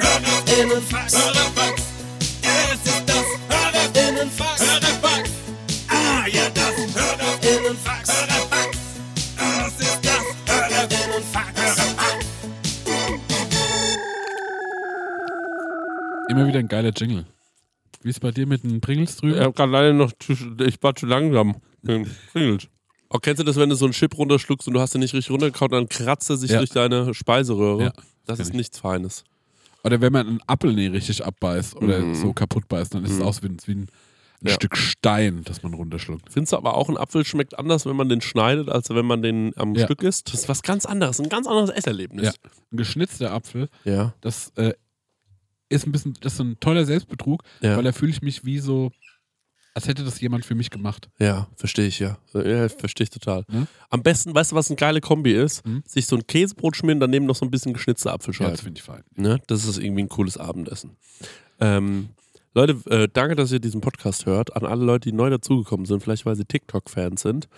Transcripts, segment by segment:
Hörerinnenfax. Hörerfax. Es ist das Hörerinnenfax. Hörerfax. Ah, ja, das Hörerinnenfax. Hörerfax. Das ist das Hörerinnenfax. Hörerfax. Immer wieder ein geiler Jingle. Wie ist bei dir mit den Pringles drüben? Ich hab gerade leider noch, zu, ich war zu langsam. Klingelt. Auch kennst du das, wenn du so einen Chip runterschluckst und du hast den nicht richtig runtergekaut, dann kratzt er sich Ja. durch deine Speiseröhre. Ja, das ist ich. nichts Feines. Oder wenn man einen Apfel nicht richtig abbeißt oder Mhm. so kaputt beißt, dann ist es aus wie, ein- wie ein, ein Ja. Stück Stein, das man runterschluckt. Findest du aber auch, ein Apfel schmeckt anders, wenn man den schneidet, als wenn man den am Ja. Stück isst? Das ist was ganz anderes, ein ganz anderes Esserlebnis. Ja. Ein geschnitzter Apfel, Ja. das äh, ist ein bisschen, das ist ein toller Selbstbetrug, Ja. weil da fühle ich mich wie so, als hätte das jemand für mich gemacht. Ja, verstehe ich, ja. Ja, verstehe ich total. Ne? Am besten, weißt du, was eine geile Kombi ist? Hm? Sich so ein Käsebrot schmieren, daneben noch so ein bisschen geschnitzte Ja, Apfelscheiben. das finde ich fein. Ne? Das ist irgendwie ein cooles Abendessen. Ähm, Leute, äh, danke, dass ihr diesen Podcast hört. An alle Leute, die neu dazugekommen sind, vielleicht weil sie TikTok-Fans sind.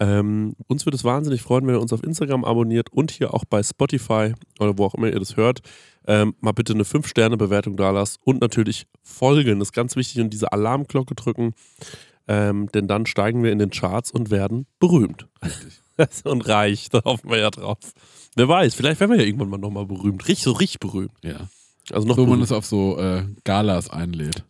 Ähm, uns würde es wahnsinnig freuen, wenn ihr uns auf Instagram abonniert und hier auch bei Spotify oder wo auch immer ihr das hört. Ähm, mal bitte eine 5-Sterne-Bewertung da lasst und natürlich folgen. Das ist ganz wichtig und diese Alarmglocke drücken. Ähm, denn dann steigen wir in den Charts und werden berühmt. und reich, da hoffen wir ja drauf. Wer weiß, vielleicht werden wir ja irgendwann mal nochmal berühmt. Richtig, so richtig berühmt. Ja. Also noch So, man berühmt. es auf so äh, Galas einlädt.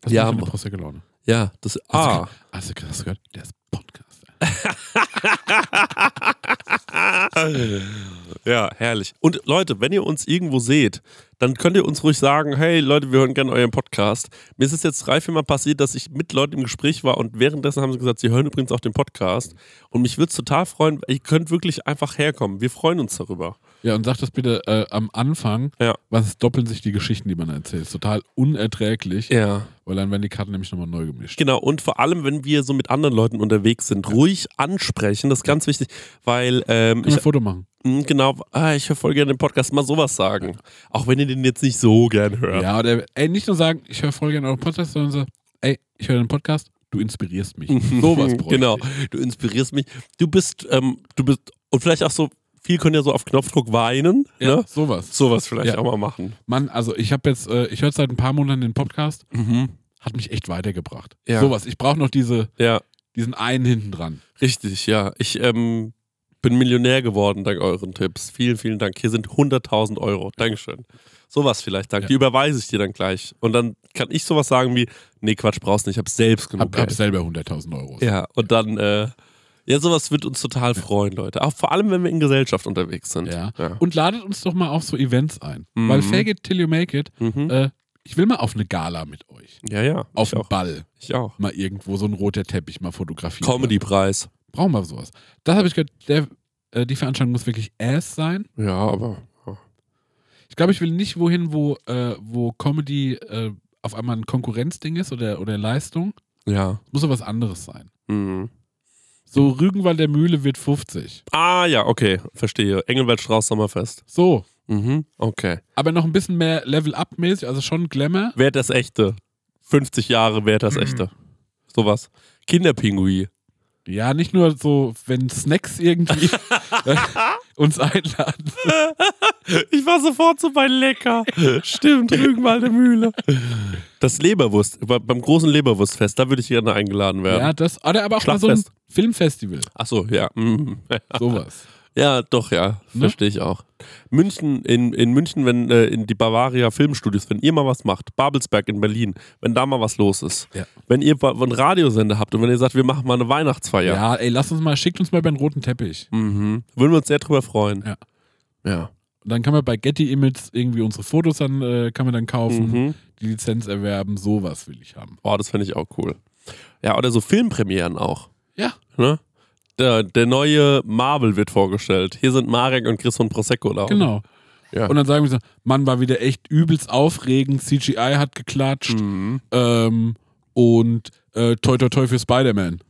Das Ja, ist eine Prosecco-Laune. Ja, das. Ah. hast, du, hast du gehört? Der ist Podcast. Ja, herrlich. Und Leute, wenn ihr uns irgendwo seht, dann könnt ihr uns ruhig sagen, hey Leute, wir hören gerne euren Podcast. Mir ist es jetzt drei, vier Mal passiert, dass ich mit Leuten im Gespräch war und währenddessen haben sie gesagt, sie hören übrigens auch den Podcast. Und mich würde es total freuen, ihr könnt wirklich einfach herkommen. Wir freuen uns darüber. Ja, und sag das bitte äh, am Anfang, Ja. was doppeln sich die Geschichten, die man erzählt. Ist total unerträglich, Ja. weil dann werden die Karten nämlich nochmal neu gemischt. Genau, und vor allem, wenn wir so mit anderen Leuten unterwegs sind, ruhig ansprechen, das ist ganz wichtig, weil ähm, ich, ein Foto machen? mh, genau, ah, ich höre voll gerne den Podcast, mal sowas sagen. Auch wenn ihr den jetzt nicht so gern hört. Ja, oder ey, nicht nur sagen, ich höre voll gerne euren Podcast, sondern so, ey, ich höre den Podcast, du inspirierst mich. Sowas bräuchte Genau, du inspirierst mich. Du bist, ähm, du bist, und vielleicht auch so, viel können ja so auf Knopfdruck weinen, Ja, ne? sowas. Sowas vielleicht Ja. auch mal machen. Mann, also ich habe jetzt, äh, ich höre seit ein paar Monaten den Podcast, Mhm. hat mich echt weitergebracht. Ja. Sowas. Ich brauche noch diese, Ja, diesen einen hinten dran. richtig, ja. Ich ähm, bin Millionär geworden dank euren Tipps. Vielen, vielen Dank. Hier sind 100.000 Euro. Dankeschön. Sowas vielleicht, danke. Die überweise ich dir dann gleich. Und dann kann ich sowas sagen wie, nee, Quatsch, brauchst nicht, ich hab selbst genug Hab, hab Geld. selber 100.000 Euro. Ja, und dann, äh, ja, sowas wird uns total freuen, Leute. Auch vor allem, wenn wir in Gesellschaft unterwegs sind. Ja. ja. Und ladet uns doch mal auf so Events ein. Mhm. Weil fake it till you make it. Mhm. Äh, ich will mal auf eine Gala mit euch. ja, ja. Auf einen. Ball. Ich auch. Mal irgendwo so ein roter Teppich mal fotografieren. Comedy-Preis. Brauchen wir sowas. Das habe ich gehört, der, äh, die Veranstaltung muss wirklich ass sein. Ja, aber. ja. Ich glaube, ich will nicht wohin, wo, äh, wo Comedy äh, auf einmal ein Konkurrenzding ist oder, oder Leistung. Ja. Es muss so was anderes sein. Mhm. So Rügenwald der Mühle wird 50. Ah, ja, okay. Verstehe. Engelbert Strauß Sommerfest. So. Mhm. Okay. Aber noch ein bisschen mehr Level-Up-mäßig, also schon Glamour. Wer das echte? 50 Jahre, wer das echte? Sowas. Kinderpinguin. Ja, nicht nur so, wenn Snacks irgendwie uns einladen. Ich war sofort so bei Lecker. Stimmt, Rügenwalder Mühle. Das Leberwurst, bei- beim großen Leberwurstfest, da würde ich gerne eingeladen werden. Ja, das. Oder aber auch mal so ein. Filmfestival. Achso, ja. Mhm. Sowas. Ja, doch, ja. Ne? Verstehe ich auch. München, in, in München, wenn äh, in die Bavaria Filmstudios, wenn ihr mal was macht, Babelsberg in Berlin, wenn da mal was los ist, Ja. wenn ihr wa- einen Radiosender habt und wenn ihr sagt, wir machen mal eine Weihnachtsfeier, Ja. ey, lass uns mal, schickt uns mal über den roten Teppich. mhm. würden wir uns sehr drüber freuen. Ja. Ja. Und dann kann man bei Getty Images irgendwie unsere Fotos dann, äh, kann man dann kaufen, Mhm. die Lizenz erwerben, sowas will ich haben. Oh, das fände ich auch cool. Ja, oder so Filmpremieren auch. Ja. Ne? Der, der neue Marvel wird vorgestellt. Hier sind Marek und Chris von Prosecco da. Genau. Ja. Und dann sagen wir so, Mann, war wieder echt übelst aufregend, CGI hat geklatscht Mhm. ähm, und äh, toi toi toi für Spider-Man.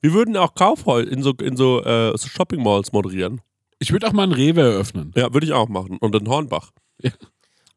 Wir würden auch Kaufhäuser in so, in so, äh, so Shopping Malls moderieren. Ich würde auch mal einen Rewe eröffnen. Ja, würde ich auch machen. Und in Hornbach. Ja.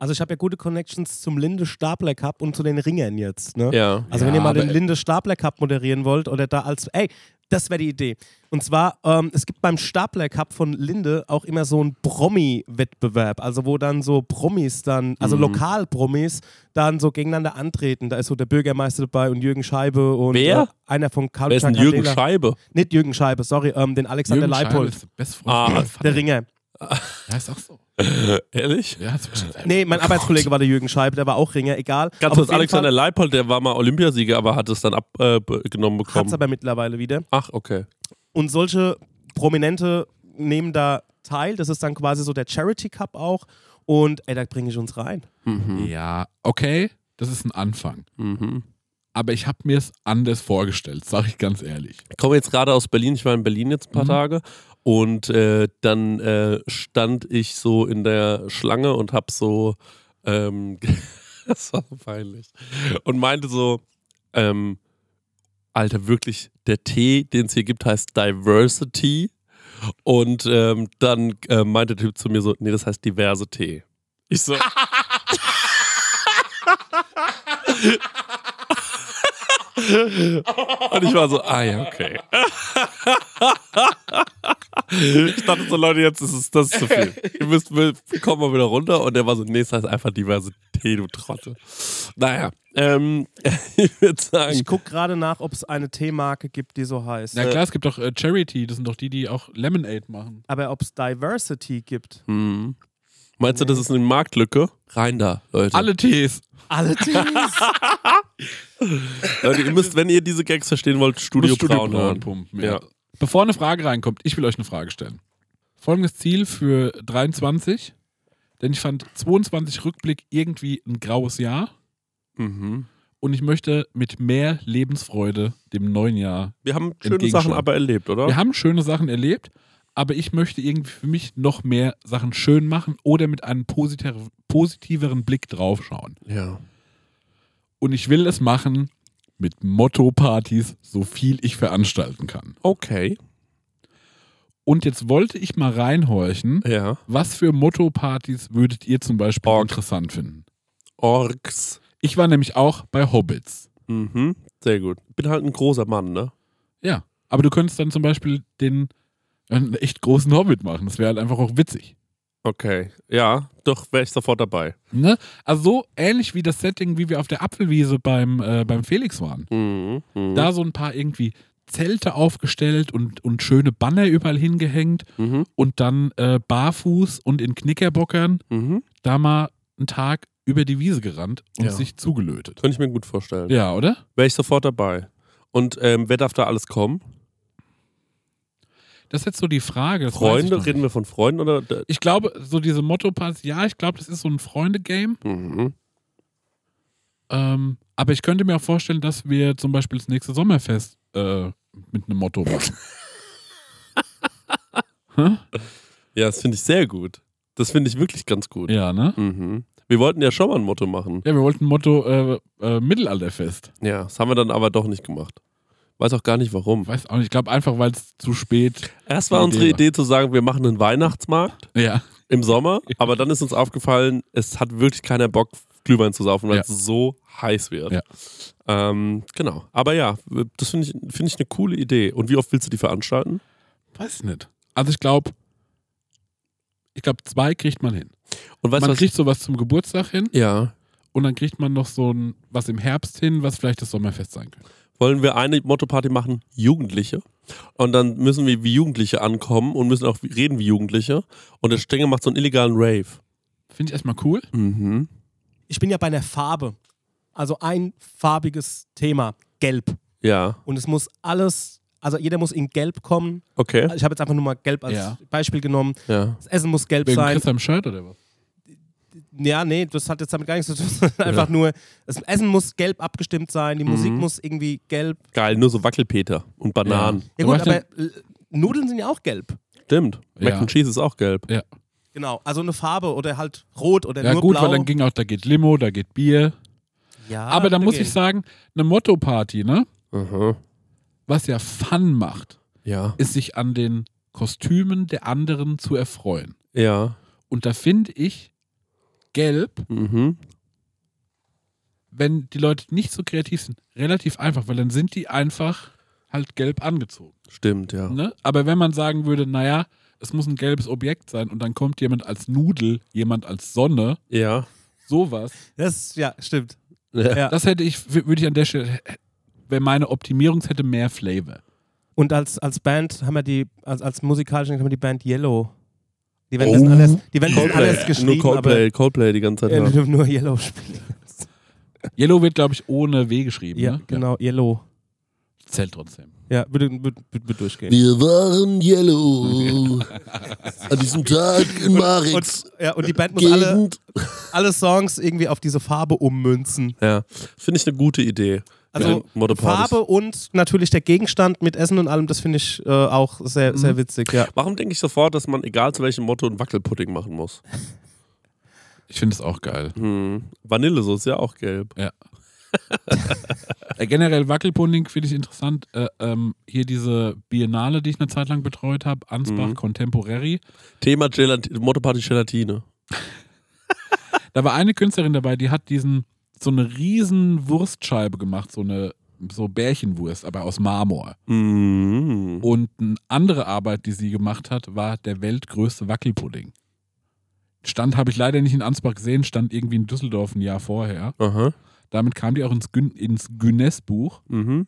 Also ich habe ja gute Connections zum Linde Stapler Cup und zu den Ringern jetzt. Ne? Ja. Also Ja, wenn ihr mal den Linde Stapler Cup moderieren wollt oder da als, ey, das wäre die Idee. Und zwar, ähm, es gibt beim Stapler Cup von Linde auch immer so einen Promi-Wettbewerb, also wo dann so Promis dann, also Mhm. Lokalpromis dann so gegeneinander antreten. Da ist so der Bürgermeister dabei und Jürgen Scheibe und Wer? Äh, einer von Karl Wer ist denn Jürgen Scheibe? Nicht Jürgen Scheibe, sorry, ähm, den Alexander Jürgen Scheibe Leipold, ist der Ah, der. Ringer. Der heißt auch so. Ehrlich? Ja, das ist Nee, mein Arbeitskollege war der Jürgen Scheibe, der war auch Ringer, egal. Ganz kurz, Alexander Fall Leipold, der war mal Olympiasieger, aber hat es dann abgenommen Hat's bekommen. aber mittlerweile wieder. Ach, okay. Und solche Prominente nehmen da teil. Das ist dann quasi so der Charity Cup auch. Und ey, da bringe ich uns rein. Mhm. Ja, okay, das ist ein Anfang. Mhm. Aber ich habe mir es anders vorgestellt, sage ich ganz ehrlich. Ich komme jetzt gerade aus Berlin, ich war in Berlin jetzt ein paar Mhm. Tage und äh, dann äh, stand ich so in der Schlange und hab so, ähm, das war so peinlich, und meinte so, ähm, Alter, wirklich, der Tee, den es hier gibt, heißt Diversity. Und ähm, dann äh, meinte der Typ zu mir so, nee, das heißt diverse Tee. Ich so. Und ich war so, ah ja, okay. Ich dachte so, Leute, jetzt ist es das ist zu viel. Ihr müsst, kommen mal wieder runter. Und der war so, nee, es heißt einfach Diversität, du Trottel. Naja, ähm, ich würde sagen, Ich gucke gerade nach, ob es eine Teemarke gibt, die so heißt. Na klar, es gibt doch äh, Charity, das sind doch die, die auch Lemonade machen. Aber ob es Diversity gibt. hm. meinst du, das ist eine Marktlücke? Rein da, Leute. Alle Tees. Alle Tees. Leute, ihr müsst, wenn ihr diese Gags verstehen wollt, Studio, Studio Braun Braun hören. pumpen. Ja. Ja. Bevor eine Frage reinkommt, ich will euch eine Frage stellen. Folgendes Ziel für 23, denn ich fand 22 Rückblick irgendwie ein graues Jahr Mhm. und ich möchte mit mehr Lebensfreude dem neuen Jahr. Wir haben schöne. Sachen aber erlebt, oder? Wir haben schöne Sachen erlebt, aber ich möchte irgendwie für mich noch mehr Sachen schön machen oder mit einem positer- positiveren Blick draufschauen. ja. Und ich will es machen mit Motto-Partys, so viel ich veranstalten kann. Okay. Und jetzt wollte ich mal reinhorchen, Ja. was für Motto-Partys würdet ihr zum Beispiel Org. interessant finden? Orks. Ich war nämlich auch bei Hobbits. Mhm. Sehr gut. Bin halt ein großer Mann, ne? Ja. Aber du könntest dann zum Beispiel den einen echt großen Hobbit machen. Das wäre halt einfach auch witzig. Okay. Ja, doch, wäre ich sofort dabei. Ne? Also so ähnlich wie das Setting, wie wir auf der Apfelwiese beim, äh, beim Felix waren. Mhm. Mhm. Da so ein paar irgendwie Zelte aufgestellt und, und schöne Banner überall hingehängt Mhm. und dann äh, barfuß und in Knickerbockern Mhm. da mal einen Tag über die Wiese gerannt und Ja. sich zugelötet. Könnte ich mir gut vorstellen. Ja, oder? Wäre ich sofort dabei. Und ähm, wer darf da alles kommen? Das ist jetzt so die Frage. das Freunde? Reden wir von Freunden oder? Ich glaube, so diese Motto-Pass, ja, ich glaube, das ist so ein Freunde-Game. Mhm. Ähm, aber ich könnte mir auch vorstellen, dass wir zum Beispiel das nächste Sommerfest äh, mit einem Motto machen. Ja, das finde ich sehr gut. Das finde ich wirklich ganz gut. ja, ne? Mhm. Wir wollten ja schon mal ein Motto machen. Ja, wir wollten ein Motto äh, äh, Mittelalterfest. Ja, das haben wir dann aber doch nicht gemacht. Weiß auch gar nicht warum. Weiß auch nicht. Ich glaube einfach, weil es zu spät. Erst war unsere Idee Idee zu sagen, wir machen einen Weihnachtsmarkt Ja. im Sommer, aber dann ist uns aufgefallen, es hat wirklich keiner Bock, Glühwein zu saufen, weil Ja. es so heiß wird. Ja. Ähm, genau. Aber ja, das finde ich, finde ich eine coole Idee. Und wie oft willst du die veranstalten? Weiß ich nicht. Also ich glaube, ich glaube, zwei kriegt man hin. Und weißt man was? kriegt sowas zum Geburtstag hin ja. und dann kriegt man noch so ein was im Herbst hin, was vielleicht das Sommerfest sein könnte. Wollen wir eine Motto-Party machen? Jugendliche. Und dann müssen wir wie Jugendliche ankommen und müssen auch reden wie Jugendliche. Und der Stenger macht so einen illegalen Rave. Finde ich erstmal cool. Mhm. Ich bin ja bei einer Farbe. Also ein farbiges Thema. Gelb. Ja, Und es muss alles, also jeder muss in Gelb kommen. okay. Ich habe jetzt einfach nur mal Gelb als Ja. Beispiel genommen. Ja. Das Essen muss gelb Wegen sein. Chris am Shirt oder was? Ja, nee, das hat jetzt damit gar nichts zu tun. Einfach nur, das Essen muss gelb abgestimmt sein, die Musik Mhm. muss irgendwie gelb. Geil, nur so Wackelpeter und Bananen. Ja Aber gut, aber Nudeln sind ja auch gelb. Stimmt. Mac Ja. and Cheese ist auch gelb. Genau, also eine Farbe oder halt rot oder Ja nur gut, blau. weil dann ging auch, da geht Limo, da geht Bier. ja, Aber da muss ich sagen, eine Motto-Party, ne? Aha. Was ja Fun macht, Ja. ist sich an den Kostümen der anderen zu erfreuen. Ja. Und da finde ich, gelb, Mhm. wenn die Leute nicht so kreativ sind, relativ einfach, weil dann sind die einfach halt gelb angezogen. Stimmt, ja. Ne? Aber wenn man sagen würde, naja, es muss ein gelbes Objekt sein und dann kommt jemand als Nudel, jemand als Sonne, Ja. sowas, Das, ja, stimmt. Ja. Das hätte ich, würde ich an der Stelle, wenn meine Optimierung hätte mehr Flavor. Und als, als Band haben wir die, als, als musikalische haben wir die Band Yellow. Die werden Oh. das alles, die werden Coldplay. alles geschrieben, Nur Coldplay, aber Coldplay die ganze Zeit. nach. die dürfen nur Yellow spielen. Yellow wird, glaube ich, ohne W geschrieben. Ja, ne? genau, Yellow. Zählt trotzdem. Ja, würde, durchgehen. Wir waren Yellow an diesem Tag in Marix. Und, ja, und die Band muss alle, alle Songs irgendwie auf diese Farbe ummünzen. Ja. Finde ich eine gute Idee. Also. Farbe und natürlich der Gegenstand mit Essen und allem, das finde ich äh, auch sehr, sehr witzig, ja. Warum denke ich sofort, dass man, egal zu welchem Motto, einen Wackelpudding machen muss? Ich finde es auch geil. Hm. Vanillesoße ist ja auch gelb. Äh, generell Wackelpudding finde ich interessant. Äh, ähm, hier diese Biennale, die ich eine Zeit lang betreut habe, Ansbach Mhm. Contemporary. Thema Gelat Motto-Party Gelatine. Da war eine Künstlerin dabei, die hat diesen so eine riesen Wurstscheibe gemacht, so eine so Bärchenwurst, aber aus Marmor. Mhm. Und eine andere Arbeit, die sie gemacht hat, war der weltgrößte Wackelpudding. Stand habe ich leider nicht in Ansbach gesehen, stand irgendwie in Düsseldorf ein Jahr vorher. Aha. Damit kam die auch ins, Gün ins Guinness-Buch. Mhm.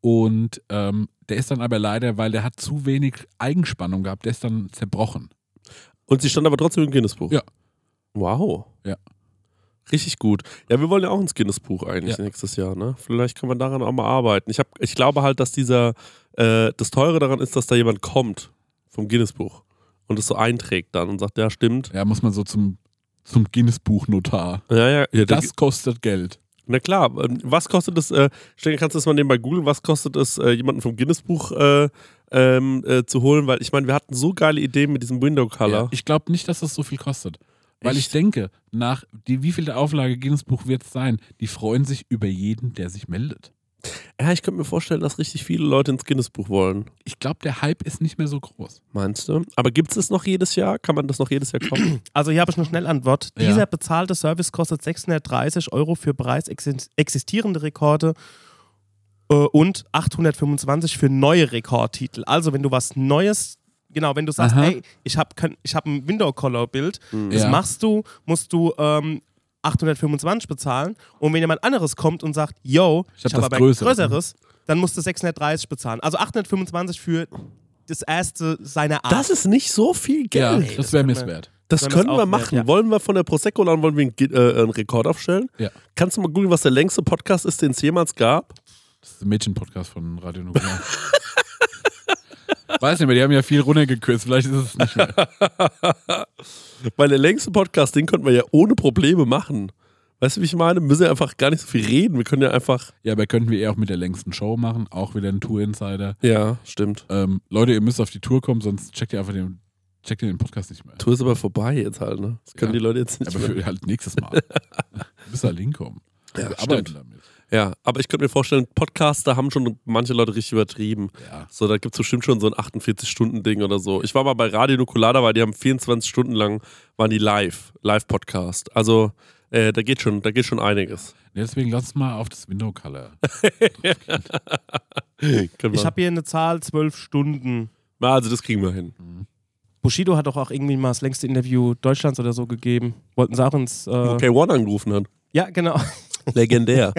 Und ähm, der ist dann aber leider, weil der hat zu wenig Eigenspannung gehabt, der ist dann zerbrochen. Und sie stand aber trotzdem im Guinness-Buch. Ja. Wow. Ja. Richtig gut. Ja, wir wollen ja auch ins Guinness-Buch eigentlich Ja. nächstes Jahr, ne? Vielleicht kann man daran auch mal arbeiten. Ich, hab, ich glaube halt, dass dieser, äh, das Teure daran ist, dass da jemand kommt vom Guinness-Buch und es so einträgt dann und sagt, ja, stimmt. Ja, muss man so zum, zum Guinness-Buch-Notar. Ja, ja, ja Das kostet Geld. Na klar, ähm, was kostet es, äh, Stell, kannst du das mal nebenbei googeln, was kostet es, äh, jemanden vom Guinness-Buch äh, ähm, äh, zu holen? Weil ich meine, wir hatten so geile Ideen mit diesem Window-Color. Ja, ich glaube nicht, dass das so viel kostet. Weil ich Echt? denke, nach die, wie viel der Auflage Guinness-Buch wird es sein? Die freuen sich über jeden, der sich meldet. Ja, ich könnte mir vorstellen, dass richtig viele Leute ins Guinness-Buch wollen. Ich glaube, der Hype ist nicht mehr so groß. Meinst du? Aber gibt es das noch jedes Jahr? Kann man das noch jedes Jahr kaufen? Also hier habe ich eine Schnellantwort. Ja. Dieser bezahlte Service kostet 630 Euro für bereits exis- existierende Rekorde äh, und 825 für neue Rekordtitel. Also wenn du was Neues, genau, wenn du sagst, Aha. ey, ich habe ich hab ein Window-Color-Bild, das Ja. machst du, musst du ähm, 825 bezahlen und wenn jemand anderes kommt und sagt, yo, Ich hab habe das aber Größere. größeres, dann musst du 630 bezahlen. Also 825 für das erste seiner Art. Das ist nicht so viel Ja, Geld. das wäre mir wert. Das können wir machen. wert, ja. Wollen wir von der Prosecco dann wollen wir einen, äh, einen Rekord aufstellen? Ja. Kannst du mal googeln, was der längste Podcast ist, den es jemals gab? Das ist ein Mädchen-Podcast von Radio Nukular. Weiß nicht mehr, die haben ja viel runtergekürzt. Vielleicht ist es nicht mehr. Weil der längste Podcast, den könnten wir ja ohne Probleme machen. Weißt du, wie ich meine? Wir müssen ja einfach gar nicht so viel reden. Wir können ja einfach. Ja, aber könnten wir eher auch mit der längsten Show machen. Auch wieder ein Tour-Insider. Ja, stimmt. Ähm, Leute, ihr müsst auf die Tour kommen, sonst checkt ihr einfach den, checkt ihr den Podcast nicht mehr. Tour ist aber vorbei jetzt halt, ne? Das können Ja. die Leute jetzt nicht Aber mehr. für halt nächstes Mal. du musst halt hinkommen. Ja, Wir arbeiten stimmt. damit. Ja, aber ich könnte mir vorstellen, Podcasts, da haben schon manche Leute richtig übertrieben. Ja. So, da gibt es bestimmt schon so ein 48-Stunden-Ding oder so. Ich war mal bei Radio Nukulada, weil die haben 24 Stunden lang, waren die live, Live-Podcast. Also, äh, da geht schon, da geht schon einiges. Ja, deswegen lass uns mal auf das Window Color. Ich habe hier eine Zahl, 12 Stunden. Na, also das kriegen wir hin. Bushido hat doch auch irgendwie mal das längste Interview Deutschlands oder so gegeben. Wollten sie auch ins. Äh, Wo K1 angerufen hat. Ja, genau. Legendär.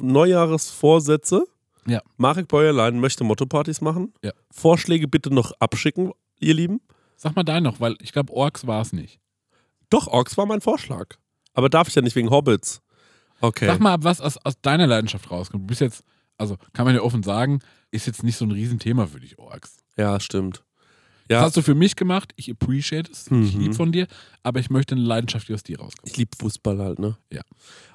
Neujahresvorsätze. Ja. Marek Bäuerlein möchte Motto-Partys machen. Ja. Vorschläge bitte noch abschicken, ihr Lieben. Sag mal dein noch, weil ich glaube, Orks war es nicht. Doch, Orks war mein Vorschlag. Aber darf ich ja nicht wegen Hobbits. Okay. Sag mal, was aus, aus deiner Leidenschaft rauskommt. Du bist jetzt, also kann man ja offen sagen, ist jetzt nicht so ein Riesenthema für dich, Orks. Ja, stimmt. Das Ja, hast du für mich gemacht. Ich appreciate es. Ich Mhm. lieb von dir. Aber ich möchte eine Leidenschaft, die aus dir rauskommt. ich liebe Fußball halt, ne? Ja.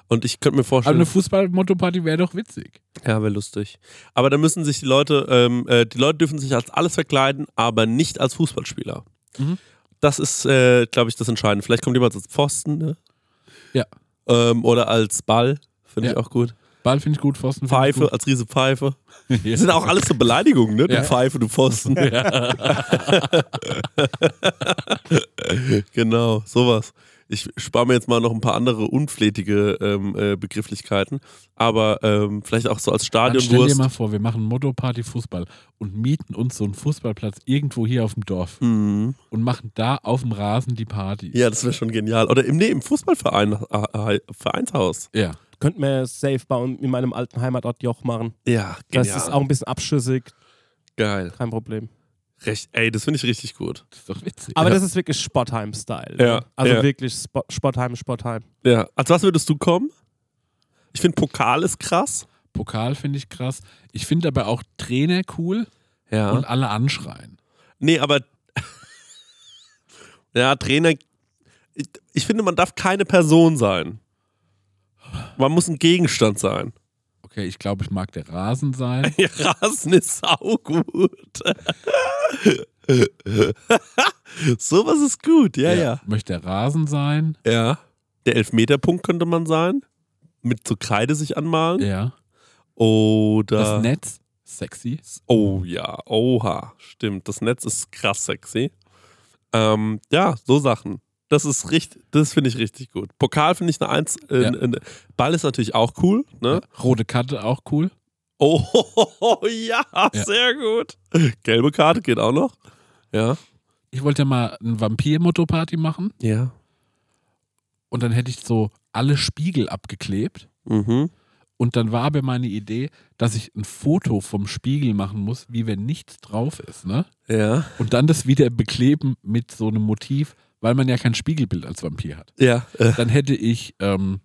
Und ich könnte mir Aber vorstellen, eine Fußball-Motto-Party wäre doch witzig. ja, wäre lustig. Aber da müssen sich die Leute, ähm, äh, die Leute dürfen sich als alles verkleiden, aber nicht als Fußballspieler. Mhm. Das ist, äh, glaube ich, das Entscheidende. Vielleicht kommt jemand als Pfosten, ne? Ja. Ähm, oder als Ball, finde ich Ja. auch gut. Ball finde ich gut, Pfosten Pfeife als riese Pfeife. gut. Das sind auch alles so Beleidigungen, ne? Du Ja. Pfeife, du Pfosten. genau, sowas. Ich spare mir jetzt mal noch ein paar andere unflätige ähm, äh, Begrifflichkeiten, aber ähm, vielleicht auch so als Dann stell dir Stadionwurst. mal vor, wir machen Motto-Party Fußball und mieten uns so einen Fußballplatz irgendwo hier auf dem Dorf Mhm. und machen da auf dem Rasen die Party. Ja, das wäre schon genial. Oder im, nee, im Fußballverein, äh, Vereinshaus. Ja. Könnten wir safe bei in meinem alten Heimatort Joch machen. Ja, Das genial. ist auch ein bisschen abschüssig, geil. kein Problem. Recht, ey, das finde ich richtig gut. Das ist doch witzig. Aber Ja. das ist wirklich Sportheim-Style. Ja, ne? Also ja. wirklich Spo Sportheim, Sportheim. Ja. Als was würdest du kommen? Ich finde Pokal ist krass. Pokal finde ich krass. Ich finde aber auch Trainer cool Ja. und alle anschreien. Nee, aber. ja, Trainer. Ich, ich finde, man darf keine Person sein. Man muss ein Gegenstand sein. Okay, ich glaube, ich mag der Rasen sein. Ja, Rasen ist saugut. Sowas ist gut, ja, ja. Möchte der Rasen sein. Ja. Der Elfmeterpunkt könnte man sein. Mit so Kreide sich anmalen. Ja. Oder. Das Netz. Sexy. Oh ja, oha, stimmt. Das Netz ist krass sexy. Ähm, ja, so Sachen. Das ist richtig, das finde ich richtig gut. Pokal finde ich eine Eins. Äh, Ja. äh, Ball ist natürlich auch cool, ne? Rote Karte auch cool. Oh ja, Ja. sehr gut. Gelbe Karte geht auch noch. Ja. Ich wollte ja mal ein Vampir-Motto-Party machen Ja. und dann hätte ich so alle Spiegel abgeklebt. Mhm. Und dann war aber meine Idee, dass ich ein Foto vom Spiegel machen muss, wie wenn nichts drauf ist, ne? Ja. Und dann das wieder bekleben mit so einem Motiv, weil man ja kein Spiegelbild als Vampir hat. Ja. Äh, Dann hätte ich ähm,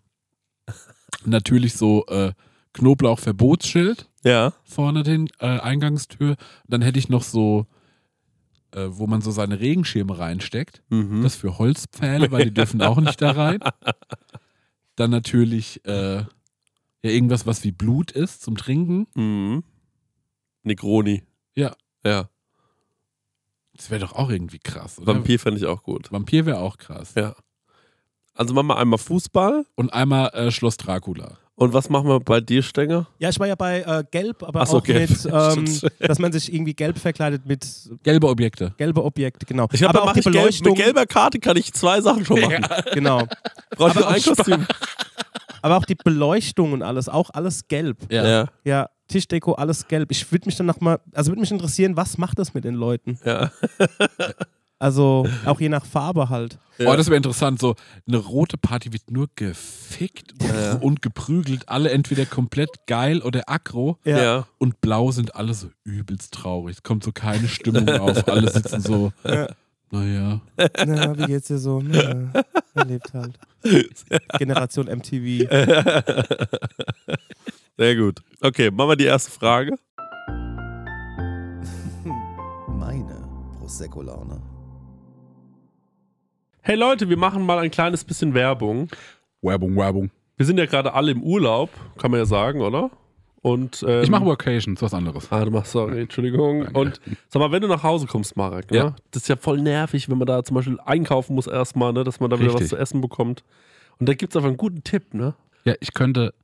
natürlich so äh, Knoblauch-Verbotsschild ja. vorne den äh, Eingangstür. Dann hätte ich noch so, äh, wo man so seine Regenschirme reinsteckt. Mhm. Das für Holzpfähle, weil die dürfen auch nicht da rein. Dann natürlich äh, ja, irgendwas, was wie Blut ist zum Trinken. Mhm. Negroni. Ja. Ja. Das wäre doch auch irgendwie krass, oder? Vampir fände ich auch gut. Vampir wäre auch krass. Ja. Also machen wir einmal Fußball. Und einmal äh, Schloss Dracula. Und was machen wir bei dir, Stenger? Ja, ich war ja bei äh, Gelb, aber Ach so, auch Gelb. mit, ähm, dass man sich irgendwie gelb verkleidet mit Gelbe Objekte. gelbe Objekte, genau. Ich glaube, aber auch die ich gelb, Beleuchtung, mit gelber Karte kann ich zwei Sachen schon machen. genau. Brauche ich Aber nur ein. Kostüm. Aber auch die Beleuchtung und alles, auch alles gelb. Ja. Ja. Ja, Tischdeko, alles gelb. Ich würde mich dann noch mal, also würde mich interessieren, was macht das mit den Leuten? Ja. Also auch je nach Farbe halt. Oh, das wäre interessant. So eine rote Party wird nur gefickt und, und geprügelt. Alle entweder komplett geil oder aggro. Ja. Ja. Und blau sind alle so übelst traurig. Es kommt so keine Stimmung auf. Alle sitzen so, naja. Na, wie geht's dir so? Na, er lebt halt. Generation MTV. Sehr gut. Okay, machen wir die erste Frage. Meine Prosecco-Laune. Hey Leute, wir machen mal ein kleines bisschen Werbung. Werbung, Werbung. Wir sind ja gerade alle im Urlaub, kann man ja sagen, oder? Und, ähm, Ich mache Workations, was anderes. Ah, du machst, sorry, Entschuldigung. Und sag mal, wenn du nach Hause kommst, Marek, ne? Ja. das ist ja voll nervig, wenn man da zum Beispiel einkaufen muss erstmal, ne? dass man da wieder was Richtig. zu essen bekommt. Und da gibt es einfach einen guten Tipp, ne? Ja, ich könnte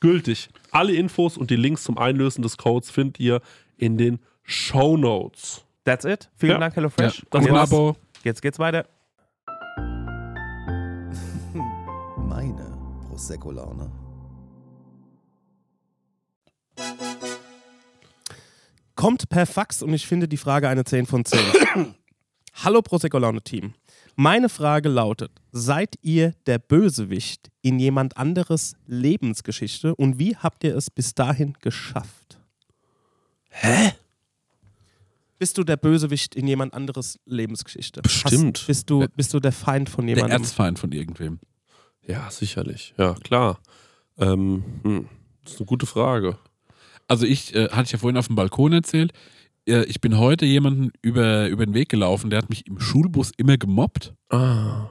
gültig. Alle Infos und die Links zum Einlösen des Codes findet ihr in den Show Notes. That's it. Vielen Ja. Dank, Ja. HelloFresh. Das Guten war's. Abo. Jetzt geht's weiter. Meine Prosecco-Laune. Kommt per Fax und ich finde die Frage eine 10 von 10. Hallo Prosecco Laune Team. Meine Frage lautet: Seid ihr der Bösewicht in jemand anderes Lebensgeschichte und wie habt ihr es bis dahin geschafft? Hä? Bist du der Bösewicht in jemand anderes Lebensgeschichte? Bestimmt. Hast, bist, du, bist du der Feind von Der jemandem? Erzfeind von irgendwem. Ja, sicherlich. Ja, klar. Ähm, hm, das ist eine gute Frage. Also ich, äh, hatte ich ja vorhin auf dem Balkon erzählt, äh, ich bin heute jemanden über, über den Weg gelaufen, der hat mich im Schulbus immer gemobbt Ah.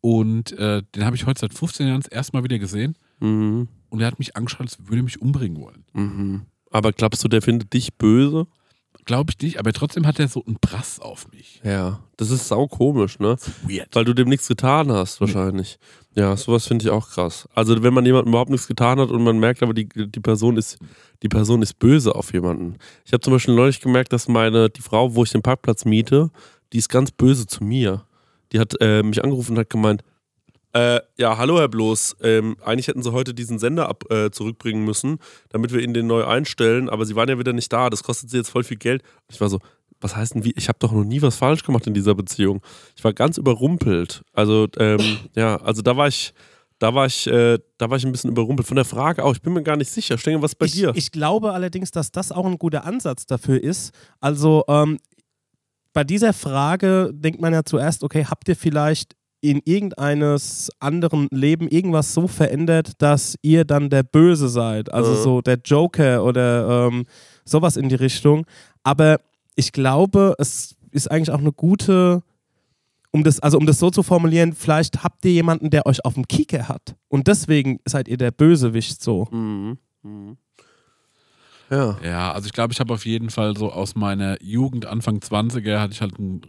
und äh, den habe ich heute seit 15 Jahren das erste Mal wieder gesehen Mhm. und der hat mich angeschaut, als würde er mich umbringen wollen. Mhm. Aber glaubst du, der findet dich böse? Glaube ich nicht, aber trotzdem hat er so einen Brass auf mich. Ja. Das ist sau komisch, ne? Weird. Weil du dem nichts getan hast, wahrscheinlich. Ja, sowas finde ich auch krass. Also wenn man jemandem überhaupt nichts getan hat und man merkt aber, die, die Person ist, die Person ist böse auf jemanden. Ich habe zum Beispiel neulich gemerkt, dass meine, die Frau, wo ich den Parkplatz miete, die ist ganz böse zu mir. Die hat äh, mich angerufen und hat gemeint, äh, ja, hallo Herr Bloß, ähm, eigentlich hätten Sie heute diesen Sender ab, äh, zurückbringen müssen, damit wir ihn den neu einstellen, aber Sie waren ja wieder nicht da, das kostet Sie jetzt voll viel Geld. Ich war so, was heißt denn wie? Ich habe doch noch nie was falsch gemacht in dieser Beziehung. Ich war ganz überrumpelt. Also, ähm, ja, also da war ich, da war ich, äh, da war ich ein bisschen überrumpelt. Von der Frage auch, ich bin mir gar nicht sicher. Stenge, was bei ich, dir? ich glaube allerdings, dass das auch ein guter Ansatz dafür ist. Also ähm, bei dieser Frage denkt man ja zuerst, okay, habt ihr vielleicht in irgendeines anderen Leben irgendwas so verändert, dass ihr dann der Böse seid? Also Mhm. so der Joker oder ähm, sowas in die Richtung. Aber ich glaube, es ist eigentlich auch eine gute um das, also um das so zu formulieren, vielleicht habt ihr jemanden, der euch auf dem Kieker hat. Und deswegen seid ihr der Bösewicht so. Mhm. Mhm. Ja. Ja, also ich glaube, ich habe auf jeden Fall so aus meiner Jugend, Anfang 20er, hatte ich halt ein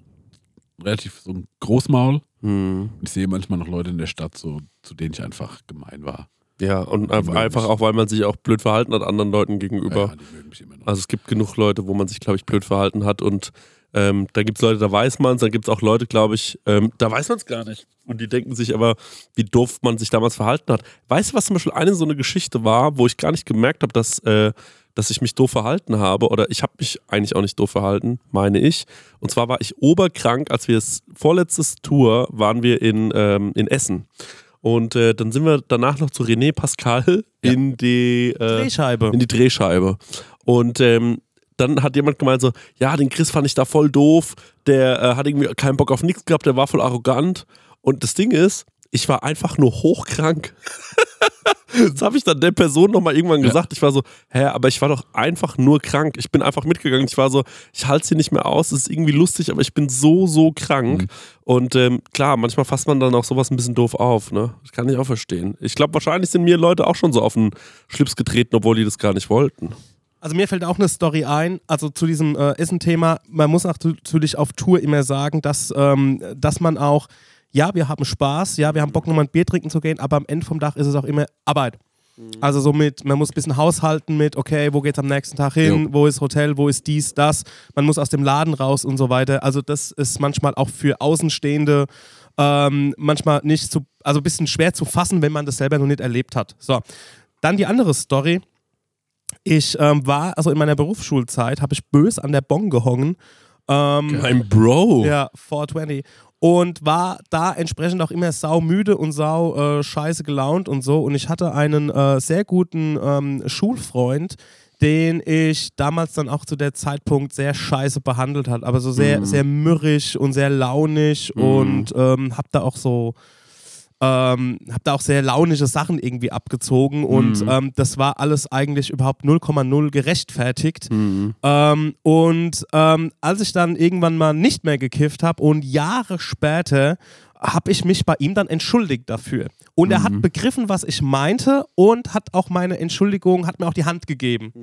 relativ so ein Großmaul. Mhm. Ich sehe manchmal noch Leute in der Stadt, so, zu denen ich einfach gemein war. Ja, und einfach, einfach auch, weil man sich auch blöd verhalten hat anderen Leuten gegenüber. Ja. Also es gibt genug Leute, wo man sich, glaube ich, blöd verhalten hat und ähm, da gibt es Leute, da weiß man es, dann gibt es auch Leute, glaube ich, ähm, da weiß man es gar nicht. Und die denken sich aber, wie doof man sich damals verhalten hat. Weißt du, was zum Beispiel eine so eine Geschichte war, wo ich gar nicht gemerkt habe, dass, äh, dass ich mich doof verhalten habe oder ich habe mich eigentlich auch nicht doof verhalten, meine ich. Und zwar war ich oberkrank, als wir es vorletztes Tour waren wir in, ähm, in Essen. Und äh, dann sind wir danach noch zu René Pascal Ja. in die äh, Drehscheibe. in die Drehscheibe. Und ähm, dann hat jemand gemeint so, ja, den Chris fand ich da voll doof, der äh, hat irgendwie keinen Bock auf nichts gehabt, der war voll arrogant. Und das Ding ist, ich war einfach nur hochkrank. Das habe ich dann der Person nochmal irgendwann gesagt. Ich war so, hä, aber ich war doch einfach nur krank. Ich bin einfach mitgegangen. Ich war so, ich halte es hier nicht mehr aus. Es ist irgendwie lustig, aber ich bin so, so krank. Mhm. Und ähm, klar, manchmal fasst man dann auch sowas ein bisschen doof auf. Ne? Das kann ich auch verstehen. Ich glaube, wahrscheinlich sind mir Leute auch schon so auf den Schlips getreten, obwohl die das gar nicht wollten. Also mir fällt auch eine Story ein, also zu diesem äh, Essen-Thema. Man muss auch natürlich auf Tour immer sagen, dass, ähm, dass man auch, ja, wir haben Spaß, ja, wir haben Bock, nochmal ein Bier trinken zu gehen, aber am Ende vom Tag ist es auch immer Arbeit. Also so mit, man muss ein bisschen haushalten mit, okay, wo geht's am nächsten Tag hin, wo ist Hotel, wo ist dies, das, man muss aus dem Laden raus und so weiter. Also das ist manchmal auch für Außenstehende ähm, manchmal nicht zu, also ein bisschen schwer zu fassen, wenn man das selber noch nicht erlebt hat. So, dann die andere Story. Ich ähm, war, also in meiner Berufsschulzeit, habe ich bös an der Bon gehongen. Ähm, Mein Bro. ja, 420. Und war da entsprechend auch immer sau müde und sau äh, scheiße gelaunt und so. Und ich hatte einen äh, sehr guten ähm, Schulfreund, den ich damals dann auch zu der Zeitpunkt sehr scheiße behandelt hat. Aber so sehr, sehr mürrisch und sehr launig und ähm, hab da auch so. Ähm, hab da auch sehr launische Sachen irgendwie abgezogen und ähm, das war alles eigentlich überhaupt 0,0 gerechtfertigt. Ähm, und ähm, als ich dann irgendwann mal nicht mehr gekifft habe und Jahre später habe ich mich bei ihm dann entschuldigt dafür. Und er hat begriffen, was ich meinte und hat auch meine Entschuldigung, hat mir auch die Hand gegeben.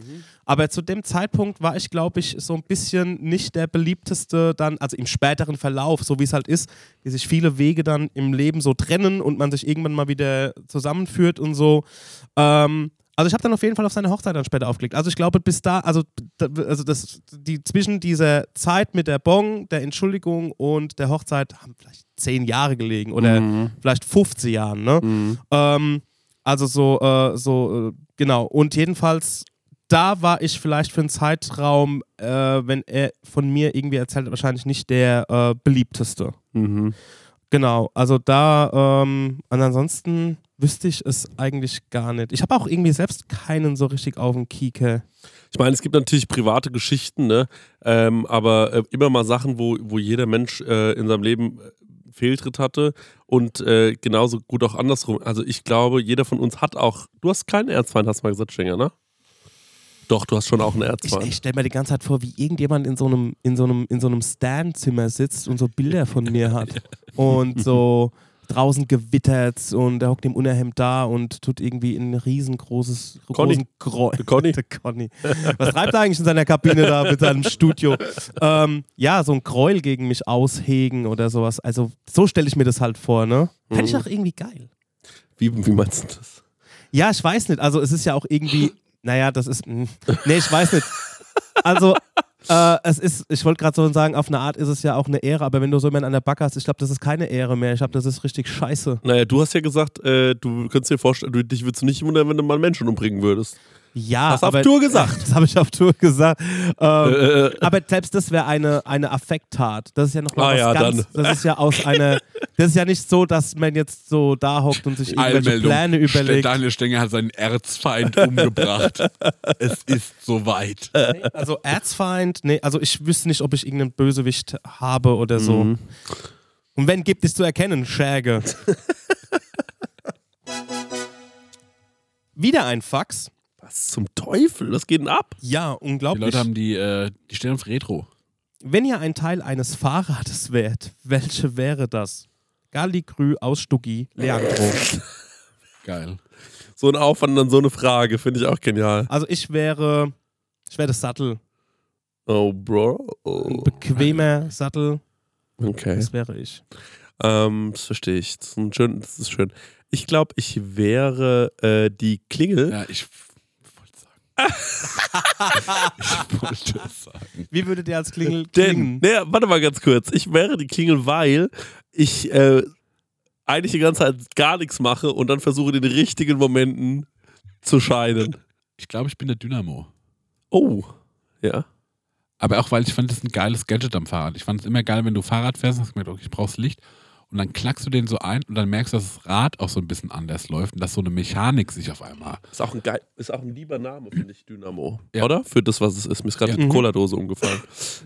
Aber zu dem Zeitpunkt war ich, glaube ich, so ein bisschen nicht der beliebteste dann, also im späteren Verlauf, so wie es halt ist, wie sich viele Wege dann im Leben so trennen und man sich irgendwann mal wieder zusammenführt und so. Ähm, also ich habe dann auf jeden Fall auf seine Hochzeit dann später aufgelegt. Also ich glaube, bis da, also, also das, die zwischen dieser Zeit mit der Bon, der Entschuldigung und der Hochzeit haben vielleicht zehn Jahre gelegen oder vielleicht 15 Jahren, ne? Ähm, also so, äh, so, äh, genau. Und jedenfalls, da war ich vielleicht für einen Zeitraum, äh, wenn er von mir irgendwie erzählt hat, wahrscheinlich nicht der äh, beliebteste. Mhm. Genau, also da, ähm, und ansonsten wüsste ich es eigentlich gar nicht. Ich habe auch irgendwie selbst keinen so richtig auf dem Kieker. Ich meine, es gibt natürlich private Geschichten, ne? ähm, aber äh, immer mal Sachen, wo, wo jeder Mensch äh, in seinem Leben äh, Fehltritt hatte und äh, genauso gut auch andersrum. Also ich glaube, jeder von uns hat auch, du hast keinen Erzfeind, hast du mal gesagt, Schenger, ne? Doch, du hast schon auch einen Ich, Erzfeind. ich stelle mir die ganze Zeit vor, wie irgendjemand in so einem, in so einem, in so einem Stan-Zimmer sitzt und so Bilder von mir hat. Und so draußen gewittert und er hockt im Unterhemd da und tut irgendwie ein riesengroßes Conny. großen Conny. Conny. Was treibt er eigentlich in seiner Kabine da mit seinem Studio? Ähm, ja, so ein Gräuel gegen mich aushegen oder sowas. Also so stelle ich mir das halt vor, ne? Fände ich Mhm. auch irgendwie geil. Wie, wie meinst du das? Ja, ich weiß nicht. Also es ist ja auch irgendwie, naja, das ist, mh. nee, ich weiß nicht. Also äh, es ist, ich wollte gerade so sagen, auf eine Art ist es ja auch eine Ehre, aber wenn du so jemanden an der Backe hast, ich glaube, das ist keine Ehre mehr. Ich glaube, das ist richtig scheiße. Naja, du hast ja gesagt, äh, du könntest dir vorstellen, du, dich würdest nicht wundern, wenn du mal Menschen umbringen würdest. Ja, Hast du auf aber, Tour gesagt? Das habe ich auf Tour gesagt. Ähm, Äh, aber selbst das wäre eine, eine Affekttat. Das ist ja noch mal Ah was ja, ganz, dann. das ist ja aus einer, das ist ja nicht so, dass man jetzt so da hockt und sich irgendwelche. Pläne überlegt. Daniel Stenger hat seinen Erzfeind umgebracht. es ist soweit. Nee, also Erzfeind, nee, also ich wüsste nicht, ob ich irgendeinen Bösewicht habe oder so. Mhm. Und wenn, gibt es zu erkennen, Schäge. Wieder ein Fax. Was zum Teufel? Was geht denn ab? Ja, Die unglaublich. Leute haben die, äh, die stehen auf Retro. Wenn ihr ein Teil eines Fahrrades wärt, welche wäre das? Galligrü aus Stuggi, Leandro. Geil. So ein Aufwand und dann so eine Frage, finde ich auch genial. Also ich wäre, ich wäre das Sattel. Oh, Bro. Ein Oh. bequemer Sattel, Okay. das wäre ich. Ähm, das verstehe ich. Das ist, ein schön, das ist schön. Ich glaube, ich wäre äh, die Klingel. Ja, ich. Ich wollte es sagen. Wie würdet ihr als Klingel Denn, klingen? naja, warte mal ganz kurz. Ich wäre die Klingel, weil ich äh, eigentlich die ganze Zeit gar nichts mache und dann versuche, in den richtigen Momenten zu scheinen. Ich glaube, ich bin der Dynamo. Oh. Ja. Aber auch, weil ich fand, das ist ein geiles Gadget am Fahrrad. Ich fand es immer geil, wenn du Fahrrad fährst und hast gemerkt, okay, ich brauch's Licht. Und dann klackst du den so ein und dann merkst du, dass das Rad auch so ein bisschen anders läuft und dass so eine Mechanik sich auf einmal. Ist auch ein, geil, ist auch ein lieber Name, finde ich, Dynamo. Ja. Oder? Für das, was es ist. Mir ist gerade Ja. die Mhm. Cola-Dose umgefallen,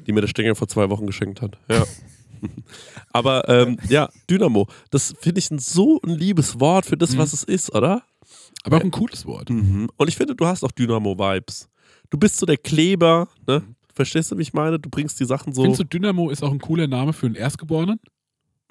die mir der Stenger vor zwei Wochen geschenkt hat. Ja. Aber ähm, ja, Dynamo, das finde ich ein, so ein liebes Wort für das, Mhm. was es ist, oder? Aber auch ein cooles Wort. Mhm. Und ich finde, du hast auch Dynamo-Vibes. Du bist so der Kleber, ne? Verstehst du, wie ich meine? Du bringst die Sachen so. Findest du Dynamo ist auch ein cooler Name für einen Erstgeborenen?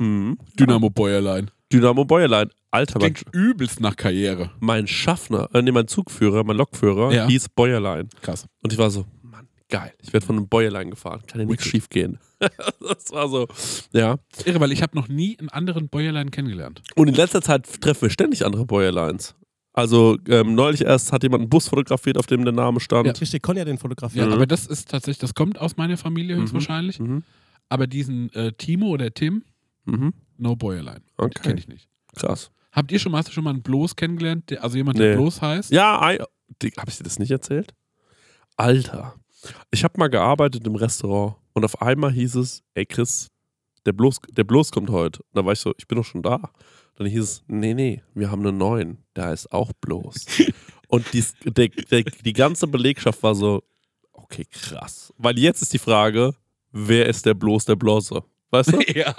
Mhm. Dynamo Bäuerlein. Dynamo Bäuerlein. Alter, mein, Klingt übelst nach Karriere. mein Schaffner, äh, nee, mein Zugführer, mein Lokführer Ja. hieß Bäuerlein. Krass. Und ich war so, Mann, geil. Ich werde von einem Bäuerlein gefahren. Kann ja nichts schief gehen. das war so, ja. Das ist irre, weil ich habe noch nie einen anderen Bäuerlein kennengelernt. Und in letzter Zeit treffen wir ständig andere Bäuerleins. Also ähm, neulich erst hat jemand einen Bus fotografiert, auf dem der Name stand. Ja. Richtig, Conny hat den Ja, fotografiert. aber das ist tatsächlich, das kommt aus meiner Familie höchstwahrscheinlich. Mhm. Aber diesen äh, Timo oder Tim, Mhm. no Bäuerlein. Okay. Kenne ich nicht. Krass. Habt ihr schon mal, hast du schon mal einen Bloß kennengelernt? Der, also jemand, der Nee. Bloß heißt? Ja, habe ich dir das nicht erzählt? Alter. Ich habe mal gearbeitet im Restaurant und auf einmal hieß es, ey Chris, der Bloß, der Bloß kommt heute. Und da war ich so, ich bin doch schon da. Dann hieß es, nee, nee, wir haben einen neuen, der heißt auch Bloß. und dies, der, der, die ganze Belegschaft war so, okay, krass. Weil jetzt ist die Frage, wer ist der Bloß der Blosse? Weißt du? ja.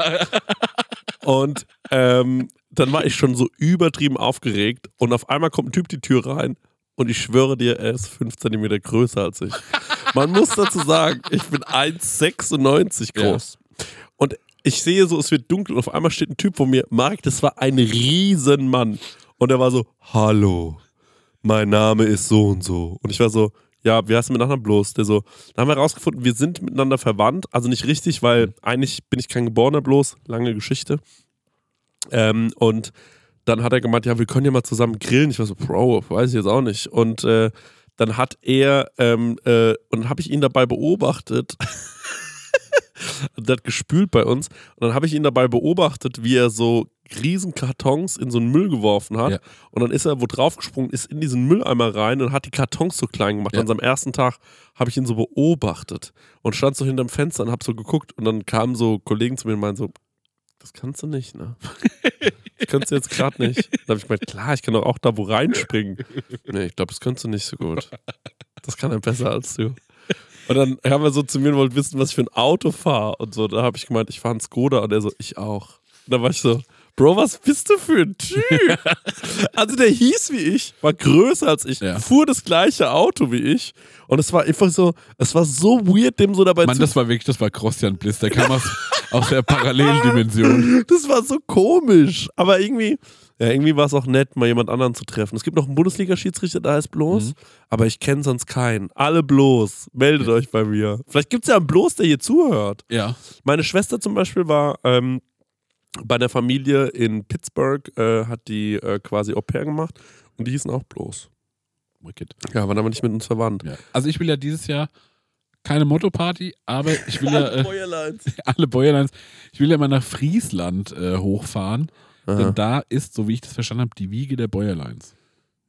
Und ähm, dann war ich schon so übertrieben aufgeregt und auf einmal kommt ein Typ die Tür rein und ich schwöre dir, er ist 5 cm größer als ich. Man muss dazu sagen, ich bin 1,96 groß. Und ich sehe so, es wird dunkel und auf einmal steht ein Typ vor mir. Marc, das war ein Riesenmann. Und er war so, hallo, mein Name ist so und so. Und ich war so, ja, wie heißt du miteinander bloß? Der so, dann haben wir herausgefunden, wir sind miteinander verwandt. Also nicht richtig, weil eigentlich bin ich kein Geborener bloß. Lange Geschichte. Ähm, und dann hat er gemeint, ja, wir können ja mal zusammen grillen. Ich war so, Bro, weiß ich jetzt auch nicht. Und äh, dann hat er, ähm, äh, und dann habe ich ihn dabei beobachtet. und der hat gespült bei uns. Und dann habe ich ihn dabei beobachtet, wie er so riesen Kartons in so einen Müll geworfen hat. Ja. Und dann ist er wo draufgesprungen, ist in diesen Mülleimer rein und hat die Kartons so klein gemacht. Ja. An seinem ersten Tag habe ich ihn so beobachtet und stand so hinterm Fenster und habe so geguckt. Und dann kamen so Kollegen zu mir und meinten so, das kannst du nicht, ne? Das kannst du jetzt gerade nicht. Dann habe ich gemeint, klar, ich kann doch auch da wo reinspringen. Nee, ich glaube, das kannst du nicht so gut. Das kann er besser als du. Und dann haben wir so zu mir und wollte wissen, was ich für ein Auto fahre. Und so, da habe ich gemeint, ich fahre einen Skoda. Und er so, ich auch. Und da war ich so, Bro, was bist du für ein Typ? also der hieß wie ich, war größer als ich, Ja. fuhr das gleiche Auto wie ich. Und es war einfach so, es war so weird, dem so dabei Mann, zu das war wirklich, das war Christian Bliss. Der kam aus, aus der Paralleldimension. Das war so komisch. Aber irgendwie, ja, irgendwie war es auch nett, mal jemand anderen zu treffen. Es gibt noch einen Bundesliga-Schiedsrichter, der heißt bloß, Mhm. aber ich kenne sonst keinen. Alle bloß. Meldet euch bei mir. Vielleicht gibt es ja einen bloß, der hier zuhört. Ja. Meine Schwester zum Beispiel war ähm, bei einer Familie in Pittsburgh, äh, hat die äh, quasi Au pair gemacht und die hießen auch bloß. Wicked. Ja, waren aber nicht mit uns verwandt. Ja. Also ich will ja dieses Jahr keine Motto-Party, aber ich will ja äh, Feuerleins. alle Bäuerleins, ich will ja mal nach Friesland äh, hochfahren, Aha. denn da ist, so wie ich das verstanden habe, die Wiege der Bäuerleins.